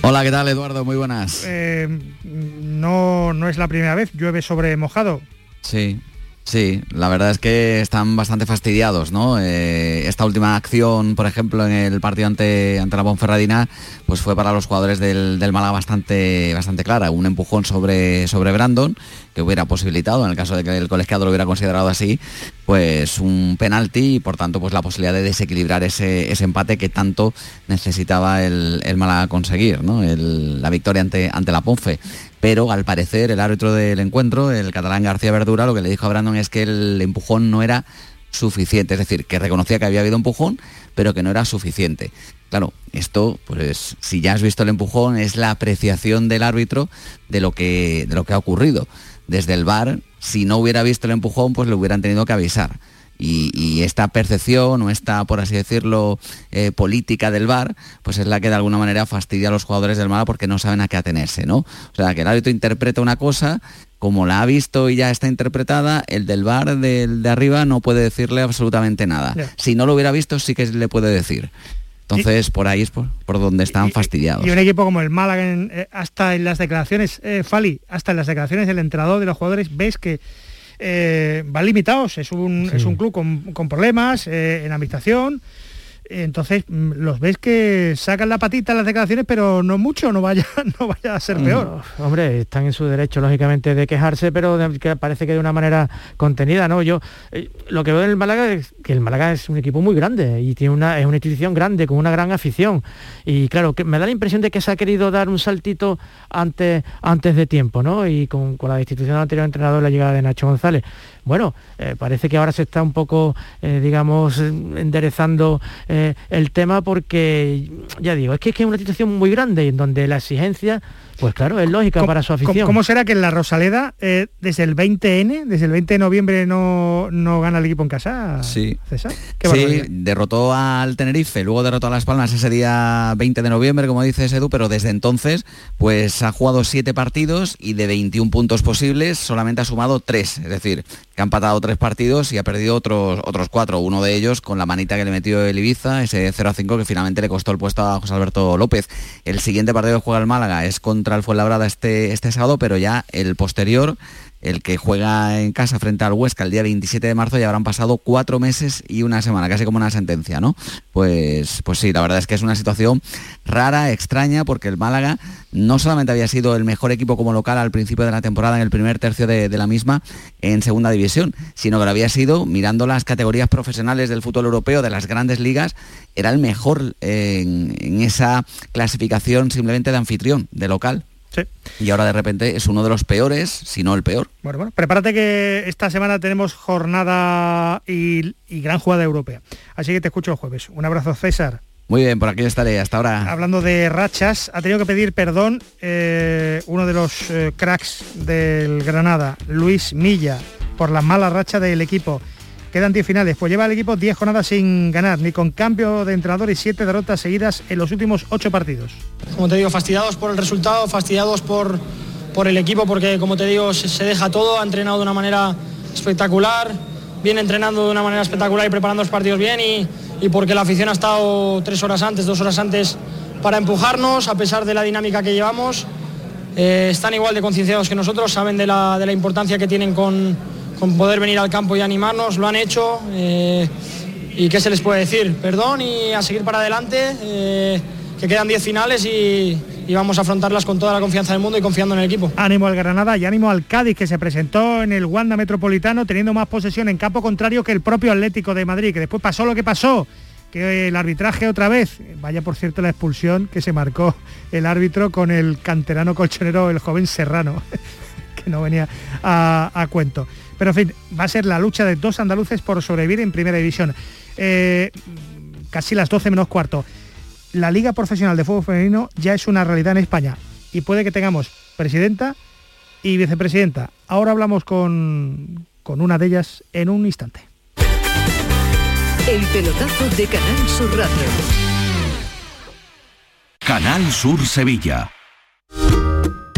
Hola, ¿qué tal Eduardo? Muy buenas. Eh, no, no es la primera vez, llueve sobre mojado. Sí, Sí, la verdad es que están bastante fastidiados, ¿no? Eh, esta última acción, por ejemplo, en el partido ante, ante la Ponferradina, pues fue para los jugadores del, del Málaga bastante, bastante clara. Un empujón sobre, sobre Brandon, que hubiera posibilitado, en el caso de que el colegiado lo hubiera considerado así, pues un penalti y por tanto pues la posibilidad de desequilibrar ese, empate que tanto necesitaba el, el Málaga conseguir, ¿no? la victoria ante, ante la Ponfe pero al parecer el árbitro del encuentro, el catalán García Verdura, lo que le dijo a Brandon es que el empujón no era suficiente, es decir, que reconocía que había habido empujón, pero que no era suficiente. Claro, esto, pues si ya has visto el empujón, es la apreciación del árbitro de lo que, de lo que ha ocurrido. Desde el bar, si no hubiera visto el empujón, pues le hubieran tenido que avisar. Y, esta percepción o esta, por así decirlo, eh, política del VAR, pues es la que de alguna manera fastidia a los jugadores del Málaga porque no saben a qué atenerse, ¿no? O sea, que el árbitro interpreta una cosa, como la ha visto y ya está interpretada, el del VAR de arriba no puede decirle absolutamente nada. Si no lo hubiera visto, sí que le puede decir. Entonces, por ahí es por, donde están fastidiados. Y un equipo como el Málaga, eh, hasta en las declaraciones, eh, Fali, hasta en las declaraciones del entrenador de los jugadores, ves que eh, van limitados, es un, es un club con, problemas eh, en habitación, entonces mm, los ves que sacan la patita las declaraciones, pero no mucho, no vaya, *laughs* no vaya a ser peor. hombre, están en su derecho, lógicamente, de quejarse, pero que parece que de una manera contenida, ¿no? Yo eh, lo que veo en el Málaga es que el Málaga es un equipo muy grande y tiene una, es una institución grande, con una gran afición. Y claro, que me da la impresión de que se ha querido dar un saltito antes, antes de tiempo, ¿no? Y con, con la destitución del anterior entrenador, la llegada de Nacho González bueno, eh, parece que ahora se está un poco, eh, digamos, enderezando el tema porque, ya digo, es que, es que es una situación muy grande en donde la exigencia pues claro, es lógica para su afición. ¿Cómo será que en la Rosaleda, eh, desde el 20N, desde el 20 de noviembre, no, no gana el equipo en casa? Sí. César? sí, derrotó al Tenerife, luego derrotó a Las Palmas ese día 20 de noviembre, como dices Edu, pero desde entonces pues ha jugado siete partidos y de 21 puntos posibles solamente ha sumado tres. Es decir, que ha empatado tres partidos y ha perdido otros, otros cuatro. Uno de ellos con la manita que le metió el Ibiza, ese 0 a 5 que finalmente le costó el puesto a José Alberto López. El siguiente partido que juega el Málaga es contra el Fuenlabrada este, este sábado, pero ya el posterior el que juega en casa frente al Huesca el día 27 de marzo, ya habrán pasado cuatro meses y una semana, casi como una sentencia, ¿no? Pues, pues sí, la verdad es que es una situación rara, extraña, porque el Málaga no solamente había sido el mejor equipo como local al principio de la temporada, en el primer tercio de, la misma, en segunda división, sino que lo había sido, mirando las categorías profesionales del fútbol europeo, de las grandes ligas, era el mejor en, en esa clasificación simplemente de anfitrión, de local. Y ahora de repente es uno de los peores, si no el peor. Bueno, bueno, prepárate que esta semana tenemos jornada y, gran jugada europea. Así que te escucho el jueves. Un abrazo, César. Muy bien, por aquí estaré, hasta ahora. Hablando de rachas, ha tenido que pedir perdón eh, uno de los eh, cracks del Granada, Luis Milla, por la mala racha del equipo. Quedan 10 finales, pues lleva el equipo 10 jornadas sin ganar, ni con cambio de entrenador y 7 derrotas seguidas en los últimos 8 partidos. Como te digo, fastidiados por el resultado, fastidiados por, por el equipo, porque como te digo, se, deja todo, ha entrenado de una manera espectacular, viene entrenando de una manera espectacular y preparando los partidos bien y, y porque la afición ha estado tres horas antes, dos horas antes para empujarnos, a pesar de la dinámica que llevamos. Eh, están igual de concienciados que nosotros, saben de la, de la importancia que tienen con, con, poder venir al campo y animarnos, lo han hecho. Eh, ¿Y qué se les puede decir? Perdón y a seguir para adelante, eh, que quedan 10 finales y, vamos a afrontarlas con toda la confianza del mundo y confiando en el equipo. Ánimo al Granada y ánimo al Cádiz que se presentó en el Wanda Metropolitano teniendo más posesión en campo contrario que el propio Atlético de Madrid, que después pasó lo que pasó, que el arbitraje otra vez, vaya por cierto la expulsión que se marcó el árbitro con el canterano colchonero, el joven Serrano, *laughs* que no venía a, cuento. Pero en fin, va a ser la lucha de dos andaluces por sobrevivir en primera división. Eh, casi las 12 menos cuarto la Liga Profesional de Fútbol Femenino ya es una realidad en España y puede que tengamos presidenta y vicepresidenta. Ahora hablamos con, con una de ellas en un instante. El pelotazo de Canal Sur Radio. Canal Sur Sevilla.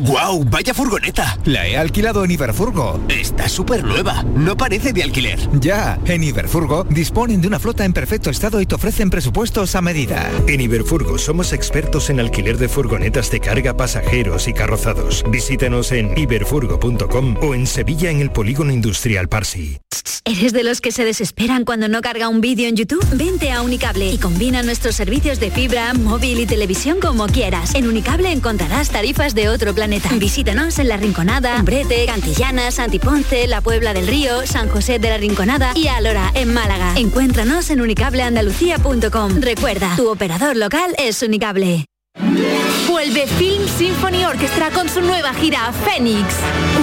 ¡Guau! ¡Vaya furgoneta! La he alquilado en Iberfurgo. Está súper nueva. No parece de alquiler. Ya, en Iberfurgo disponen de una flota en perfecto estado y te ofrecen presupuestos a medida. En Iberfurgo somos expertos en alquiler de furgonetas de carga, pasajeros y carrozados. Visítanos en iberfurgo.com o en Sevilla en el Polígono Industrial Parsi. ¿Eres de los que se desesperan cuando no carga un vídeo en YouTube? Vente a Unicable y combina nuestros servicios de fibra, móvil y televisión como quieras. En Unicable encontrarás tarifas de otro planeta. Visítanos en La Rinconada, Umbrete, Cantillana, Santiponce, La Puebla del Río, San José de la Rinconada y Alora, en Málaga. Encuéntranos en unicableandalucía.com. Recuerda, tu operador local es Unicable. Vuelve Film Symphony Orchestra con su nueva gira Fénix.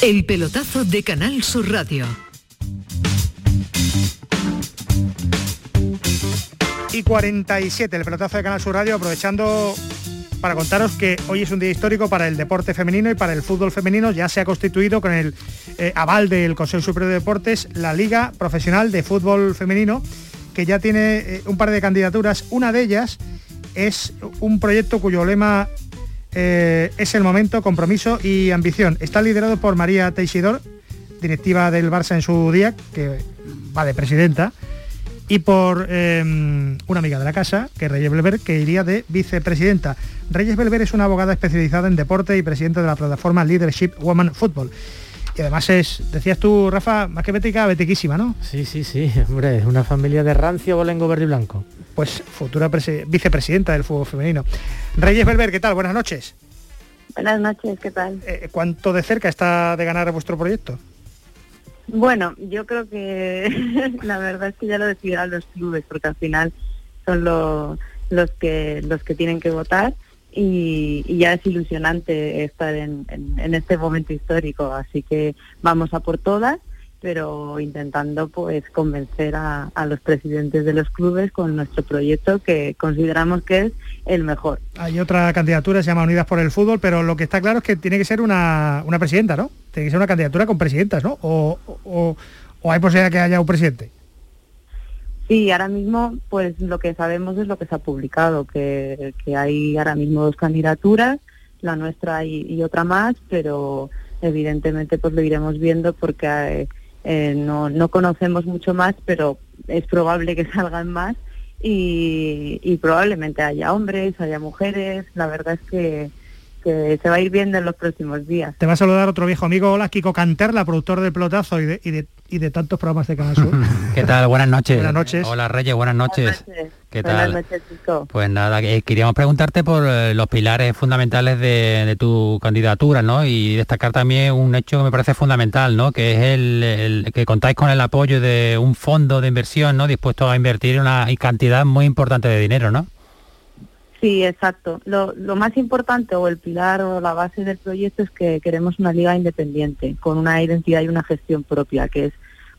El pelotazo de Canal Sur Radio. Y 47, el pelotazo de Canal Sur Radio, aprovechando para contaros que hoy es un día histórico para el deporte femenino y para el fútbol femenino. Ya se ha constituido con el eh, aval del Consejo Superior de Deportes la Liga Profesional de Fútbol Femenino, que ya tiene eh, un par de candidaturas. Una de ellas es un proyecto cuyo lema eh, es el momento, compromiso y ambición. Está liderado por María Teixidor, directiva del Barça en su día, que va de presidenta, y por eh, una amiga de la casa, que es Reyes Belver, que iría de vicepresidenta. Reyes Belver es una abogada especializada en deporte y presidenta de la plataforma Leadership Woman Football. Y además es, decías tú, Rafa, más que bética, betiquísima, ¿no? Sí, sí, sí, hombre, es una familia de rancio, bolengo, verde y blanco. Pues futura vicepresidenta del fútbol femenino. Reyes Belver, ¿qué tal? Buenas noches. Buenas noches, ¿qué tal? Eh, ¿Cuánto de cerca está de ganar vuestro proyecto? Bueno, yo creo que *laughs* la verdad es que ya lo decidirán los clubes, porque al final son los que los que tienen que votar y, ya es ilusionante estar en, este momento histórico, así que vamos a por todas pero intentando pues convencer a, los presidentes de los clubes con nuestro proyecto que consideramos que es el mejor. Hay otra candidatura, se llama Unidas por el Fútbol, pero lo que está claro es que tiene que ser una, una presidenta, ¿no? Tiene que ser una candidatura con presidentas, ¿no? O, o, o hay posibilidad que haya un presidente. Sí, ahora mismo pues lo que sabemos es lo que se ha publicado, que, hay ahora mismo dos candidaturas, la nuestra y, otra más, pero evidentemente pues lo iremos viendo porque eh, no, no conocemos mucho más, pero es probable que *laughs* salgan más y probablemente haya hombres, haya mujeres, la verdad es que que se va a ir viendo en los próximos días. Te va a saludar otro viejo amigo, hola Kiko Canterla, productor del Pelotazo y de, y de, y de tantos programas de Canal Sur. *laughs* ¿Qué tal? Buenas noches. Buenas noches. Hola Reyes, buenas noches. ¿Qué tal? Buenas noches, Kiko. Pues nada, eh, queríamos preguntarte por eh, los pilares fundamentales de, tu candidatura, ¿no? Y destacar también un hecho que me parece fundamental, ¿no? Que es el, que contáis con el apoyo de un fondo de inversión, ¿no? Dispuesto a invertir una cantidad muy importante de dinero, ¿no? Sí, exacto. Lo, más importante o el pilar o la base del proyecto es que queremos una liga independiente, con una identidad y una gestión propia, que es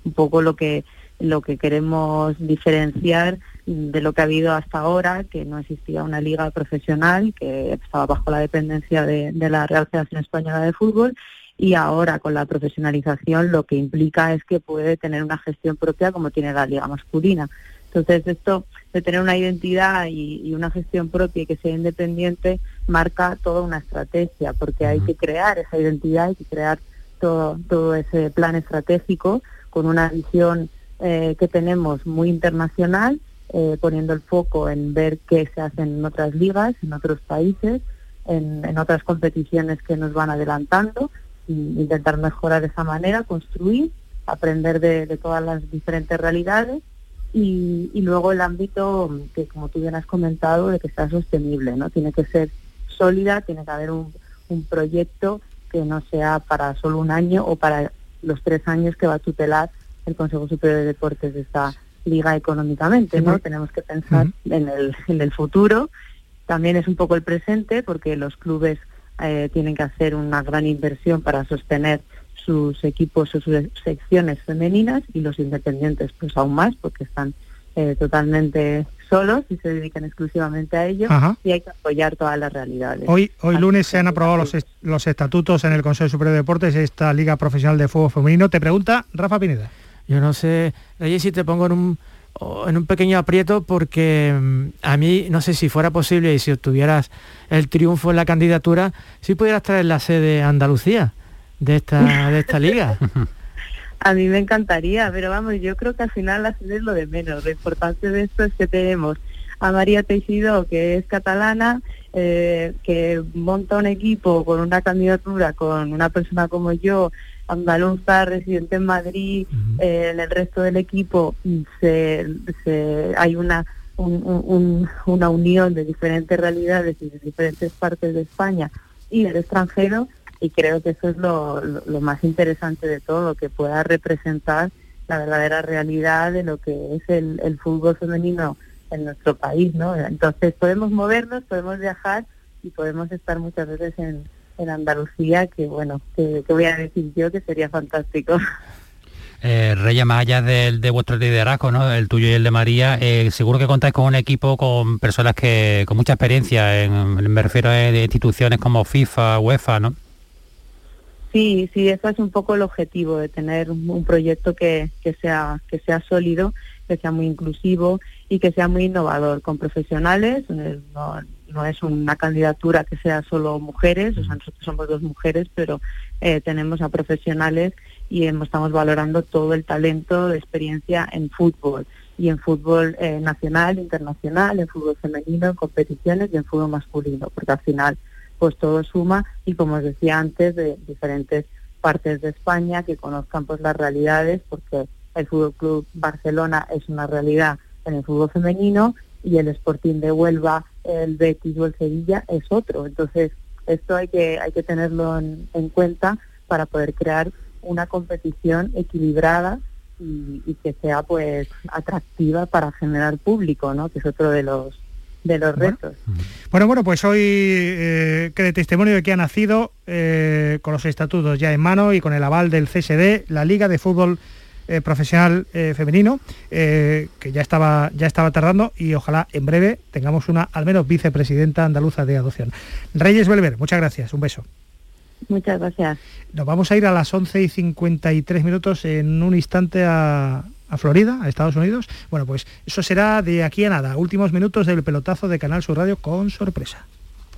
un poco lo que lo que queremos diferenciar de lo que ha habido hasta ahora, que no existía una liga profesional, que estaba bajo la dependencia de, de la Real Federación Española de Fútbol, y ahora con la profesionalización lo que implica es que puede tener una gestión propia como tiene la liga masculina. Entonces esto de tener una identidad y, una gestión propia y que sea independiente marca toda una estrategia, porque hay que crear esa identidad, hay que crear todo, todo ese plan estratégico con una visión eh, que tenemos muy internacional, eh, poniendo el foco en ver qué se hace en otras ligas, en otros países, en, otras competiciones que nos van adelantando, e intentar mejorar de esa manera, construir, aprender de todas las diferentes realidades y, luego el ámbito que, como tú bien has comentado, de que sea sostenible, ¿no? Tiene que ser sólida, tiene que haber un, proyecto que no sea para solo un año o para los tres años que va a tutelar el Consejo Superior de Deportes de esta liga económicamente, ¿no? Tenemos que pensar en, el, en el futuro. También es un poco el presente porque los clubes eh, tienen que hacer una gran inversión para sostener sus equipos o sus secciones femeninas y los independientes pues aún más porque están eh, totalmente solos y se dedican exclusivamente a ello y hay que apoyar todas las realidades. Hoy, hoy lunes se han aprobado los, los estatutos en el Consejo Superior de Deportes de esta Liga Profesional de Fútbol Femenino. Te pregunta Rafa Pineda. Yo no sé, Reyes, si te pongo en un, en un pequeño aprieto porque mm, a mí, no sé si fuera posible y si obtuvieras el triunfo en la candidatura, si pudieras traer la sede a Andalucía de esta, de esta liga. *laughs* A mí me encantaría, pero vamos, yo creo que al final la es lo de menos. Lo importante de esto es que tenemos a María Teixido, que es catalana, eh, que monta un equipo con una candidatura con una persona como yo, andaluza, residente en Madrid, eh, en el resto del equipo se, se, hay una, una unión de diferentes realidades y de diferentes partes de España y del extranjero y creo que eso es lo, más interesante de todo, que pueda representar la verdadera realidad de lo que es el, fútbol femenino en nuestro país, ¿no? Entonces podemos movernos, podemos viajar y podemos estar muchas veces en, Andalucía, que bueno, que, voy a decir yo que sería fantástico. Eh, Reyes, más allá de, vuestro liderazgo, ¿no? el tuyo y el de María, eh, seguro que contáis con un equipo con personas que con mucha experiencia, en, me refiero a instituciones como FIFA, UEFA, ¿no? Sí, sí, eso es un poco el objetivo de tener un proyecto que, que, sea, que sea sólido, que sea muy inclusivo y que sea muy innovador, con profesionales. No, no es una candidatura que sea solo mujeres, o sea, nosotros somos dos mujeres, pero eh, tenemos a profesionales y estamos valorando todo el talento de experiencia en fútbol y en fútbol eh, nacional, internacional, en fútbol femenino, en competiciones y en fútbol masculino, porque al final pues todo suma y como os decía antes, de diferentes partes de España que conozcan pues las realidades, porque el Fútbol Club Barcelona es una realidad en el fútbol femenino y el Sporting de Huelva, el Betis o el Sevilla es otro. Entonces, esto hay que hay que tenerlo en, cuenta para poder crear una competición equilibrada y, que sea pues atractiva para generar público, ¿no? Que es otro de los de los retos. Bueno, bueno, pues hoy eh, que de testimonio de que ha nacido eh, con los estatutos ya en mano y con el aval del CSD, la Liga de Fútbol eh, Profesional Femenino, que ya estaba, ya estaba tardando y ojalá en breve tengamos una, al menos, vicepresidenta andaluza de adopción. Reyes Belver, muchas gracias, un beso. Muchas gracias. Nos vamos a ir a las 11 y 53 minutos en un instante a, a Florida, a Estados Unidos. Bueno, pues eso será de aquí a nada. Últimos minutos del pelotazo de Canal Sur Radio con sorpresa.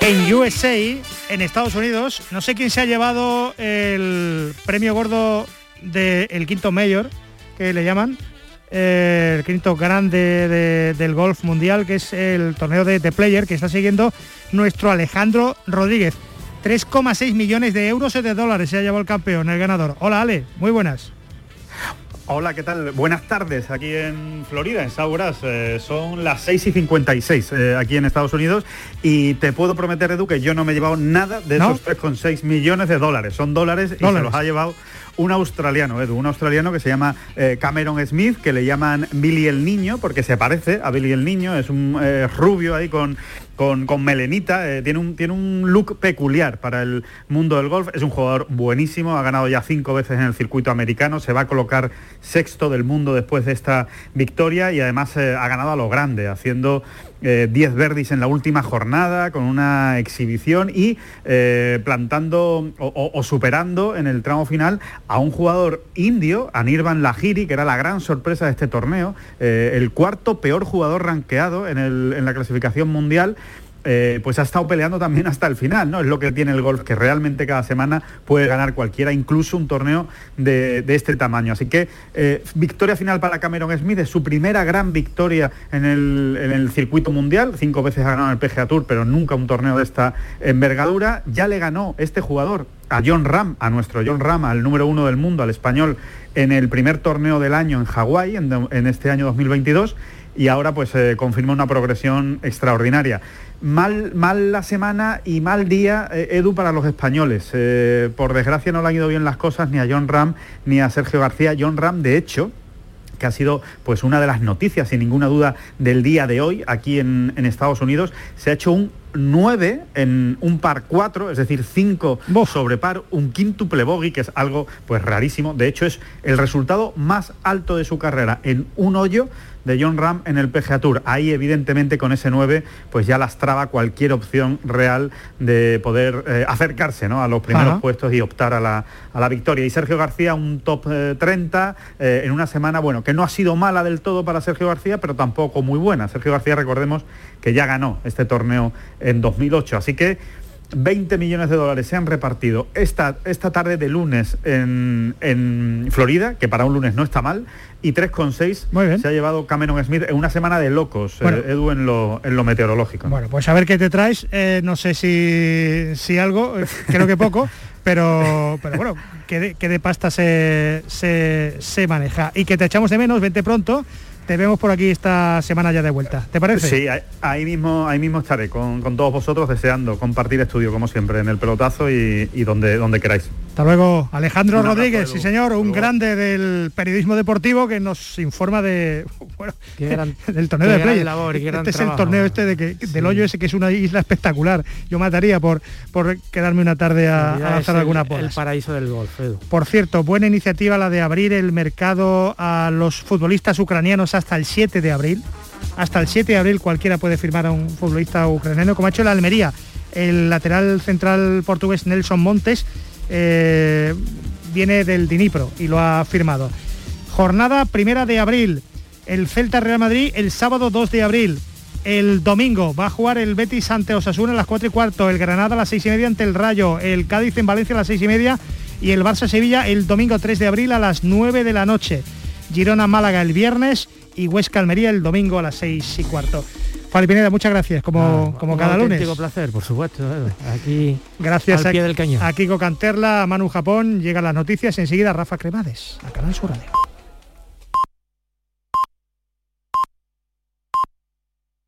En USA, en Estados Unidos, no sé quién se ha llevado el premio gordo del quinto mayor, que le llaman, eh, el quinto grande del golf mundial, que es el torneo de The Player, que está siguiendo nuestro Alejandro Rodríguez. 3,6 millones de euros y de dólares se ha llevado el campeón, el ganador. Hola Ale, muy buenas. Hola, ¿qué tal? Buenas tardes aquí en Florida, en Sauras. Eh, son las 6 y 56 eh, aquí en Estados Unidos y te puedo prometer, Edu, que yo no me he llevado nada de esos 3,6 millones de dólares. Son dólares, y se los ha llevado un australiano, Edu, un australiano que se llama eh, Cameron Smith, que le llaman Billy el Niño, porque se parece a Billy el Niño, es un rubio ahí con con, melenita, eh, tiene, un, tiene un look peculiar para el mundo del golf, es un jugador buenísimo, ha ganado ya cinco veces en el circuito americano, se va a colocar sexto del mundo después de esta victoria y además eh, ha ganado a lo grande, haciendo 10 eh, verdis en la última jornada, con una exhibición y plantando o, superando en el tramo final a un jugador indio, Anirban Lahiri, que era la gran sorpresa de este torneo, el cuarto peor jugador ranqueado en la clasificación mundial eh, pues ha estado peleando también hasta el final, ¿no? Es lo que tiene el golf, que realmente cada semana puede ganar cualquiera, incluso un torneo de, este tamaño. Así que eh, victoria final para Cameron Smith, es su primera gran victoria en el, circuito mundial, cinco veces ha ganado el PGA Tour, pero nunca un torneo de esta envergadura. Ya le ganó este jugador a John Ram, a nuestro John Ram, al número uno del mundo, al español, en el primer torneo del año en Hawái, en, este año 2022, y ahora pues eh, confirma una progresión extraordinaria. Mal, mal la semana y mal día, eh, Edu, para los españoles. Eh, por desgracia no le han ido bien las cosas ni a John Ram ni a Sergio García. John Ram, de hecho, que ha sido pues una de las noticias, sin ninguna duda, del día de hoy aquí en, Estados Unidos, se ha hecho un nueve en un par cuatro, es decir, cinco sobre par, un quíntuple bogey, que es algo pues rarísimo. De hecho, es el resultado más alto de su carrera en un hoyo de John Ram en el PGA Tour. Ahí evidentemente con ese 9 pues ya lastraba cualquier opción real de poder eh, acercarse ¿no? a los primeros puestos y optar a la, a la, victoria. Y Sergio García un top 30 eh, eh, en una semana, bueno, que no ha sido mala del todo para Sergio García, pero tampoco muy buena. Sergio García recordemos que ya ganó este torneo en 2008. Así que 20 millones de dólares se han repartido esta, esta tarde de lunes en, en Florida, que para un lunes no está mal, y 3,6 se ha llevado Cameron Smith en una semana de locos, eh, Edu, en lo, en lo meteorológico. Bueno, pues a ver qué te traes. Eh, no sé si, si algo, eh, creo que poco, *laughs* pero, pero bueno, que de, que de pasta se, se, se maneja. Y que te echamos de menos, vente pronto te vemos por aquí esta semana ya de vuelta. ¿Te parece? Sí, ahí mismo, ahí mismo estaré con, todos vosotros deseando compartir estudio como siempre en el pelotazo y, donde, donde queráis. Hasta luego, Alejandro Rodríguez, sí señor, un grande del periodismo deportivo que nos informa de *laughs* bueno, *laughs* del torneo de play. este es el torneo este de que, del hoyo ese que es una isla espectacular. Yo mataría por, por quedarme una tarde a, lanzar alguna por El paraíso del golf, Por cierto, buena iniciativa la de abrir el mercado a los futbolistas ucranianos hasta el 7 de abril. Hasta el 7 de abril cualquiera puede firmar a un futbolista ucraniano, como ha hecho la Almería. El lateral central portugués Nelson Montes eh, viene del Dinipro y lo ha firmado. Jornada primera de abril. El Celta Real Madrid el sábado 2 de abril. El domingo va a jugar el Betis ante Osasuna a las 4 y cuarto, el Granada a las 6 y media ante el Rayo, el Cádiz en Valencia a las 6 y media y el Barça Sevilla el domingo 3 de abril a las 9 de la noche. Girona Málaga el viernes y Huesca Almería el domingo a las 6 y cuarto. Fali Pineda, muchas gracias, como, como cada lunes. placer, por supuesto. Aquí gracias al pie del cañón. A Kiko Canterla, a Manu Japón, llegan las noticias, enseguida Rafa Cremades, a Canal Sur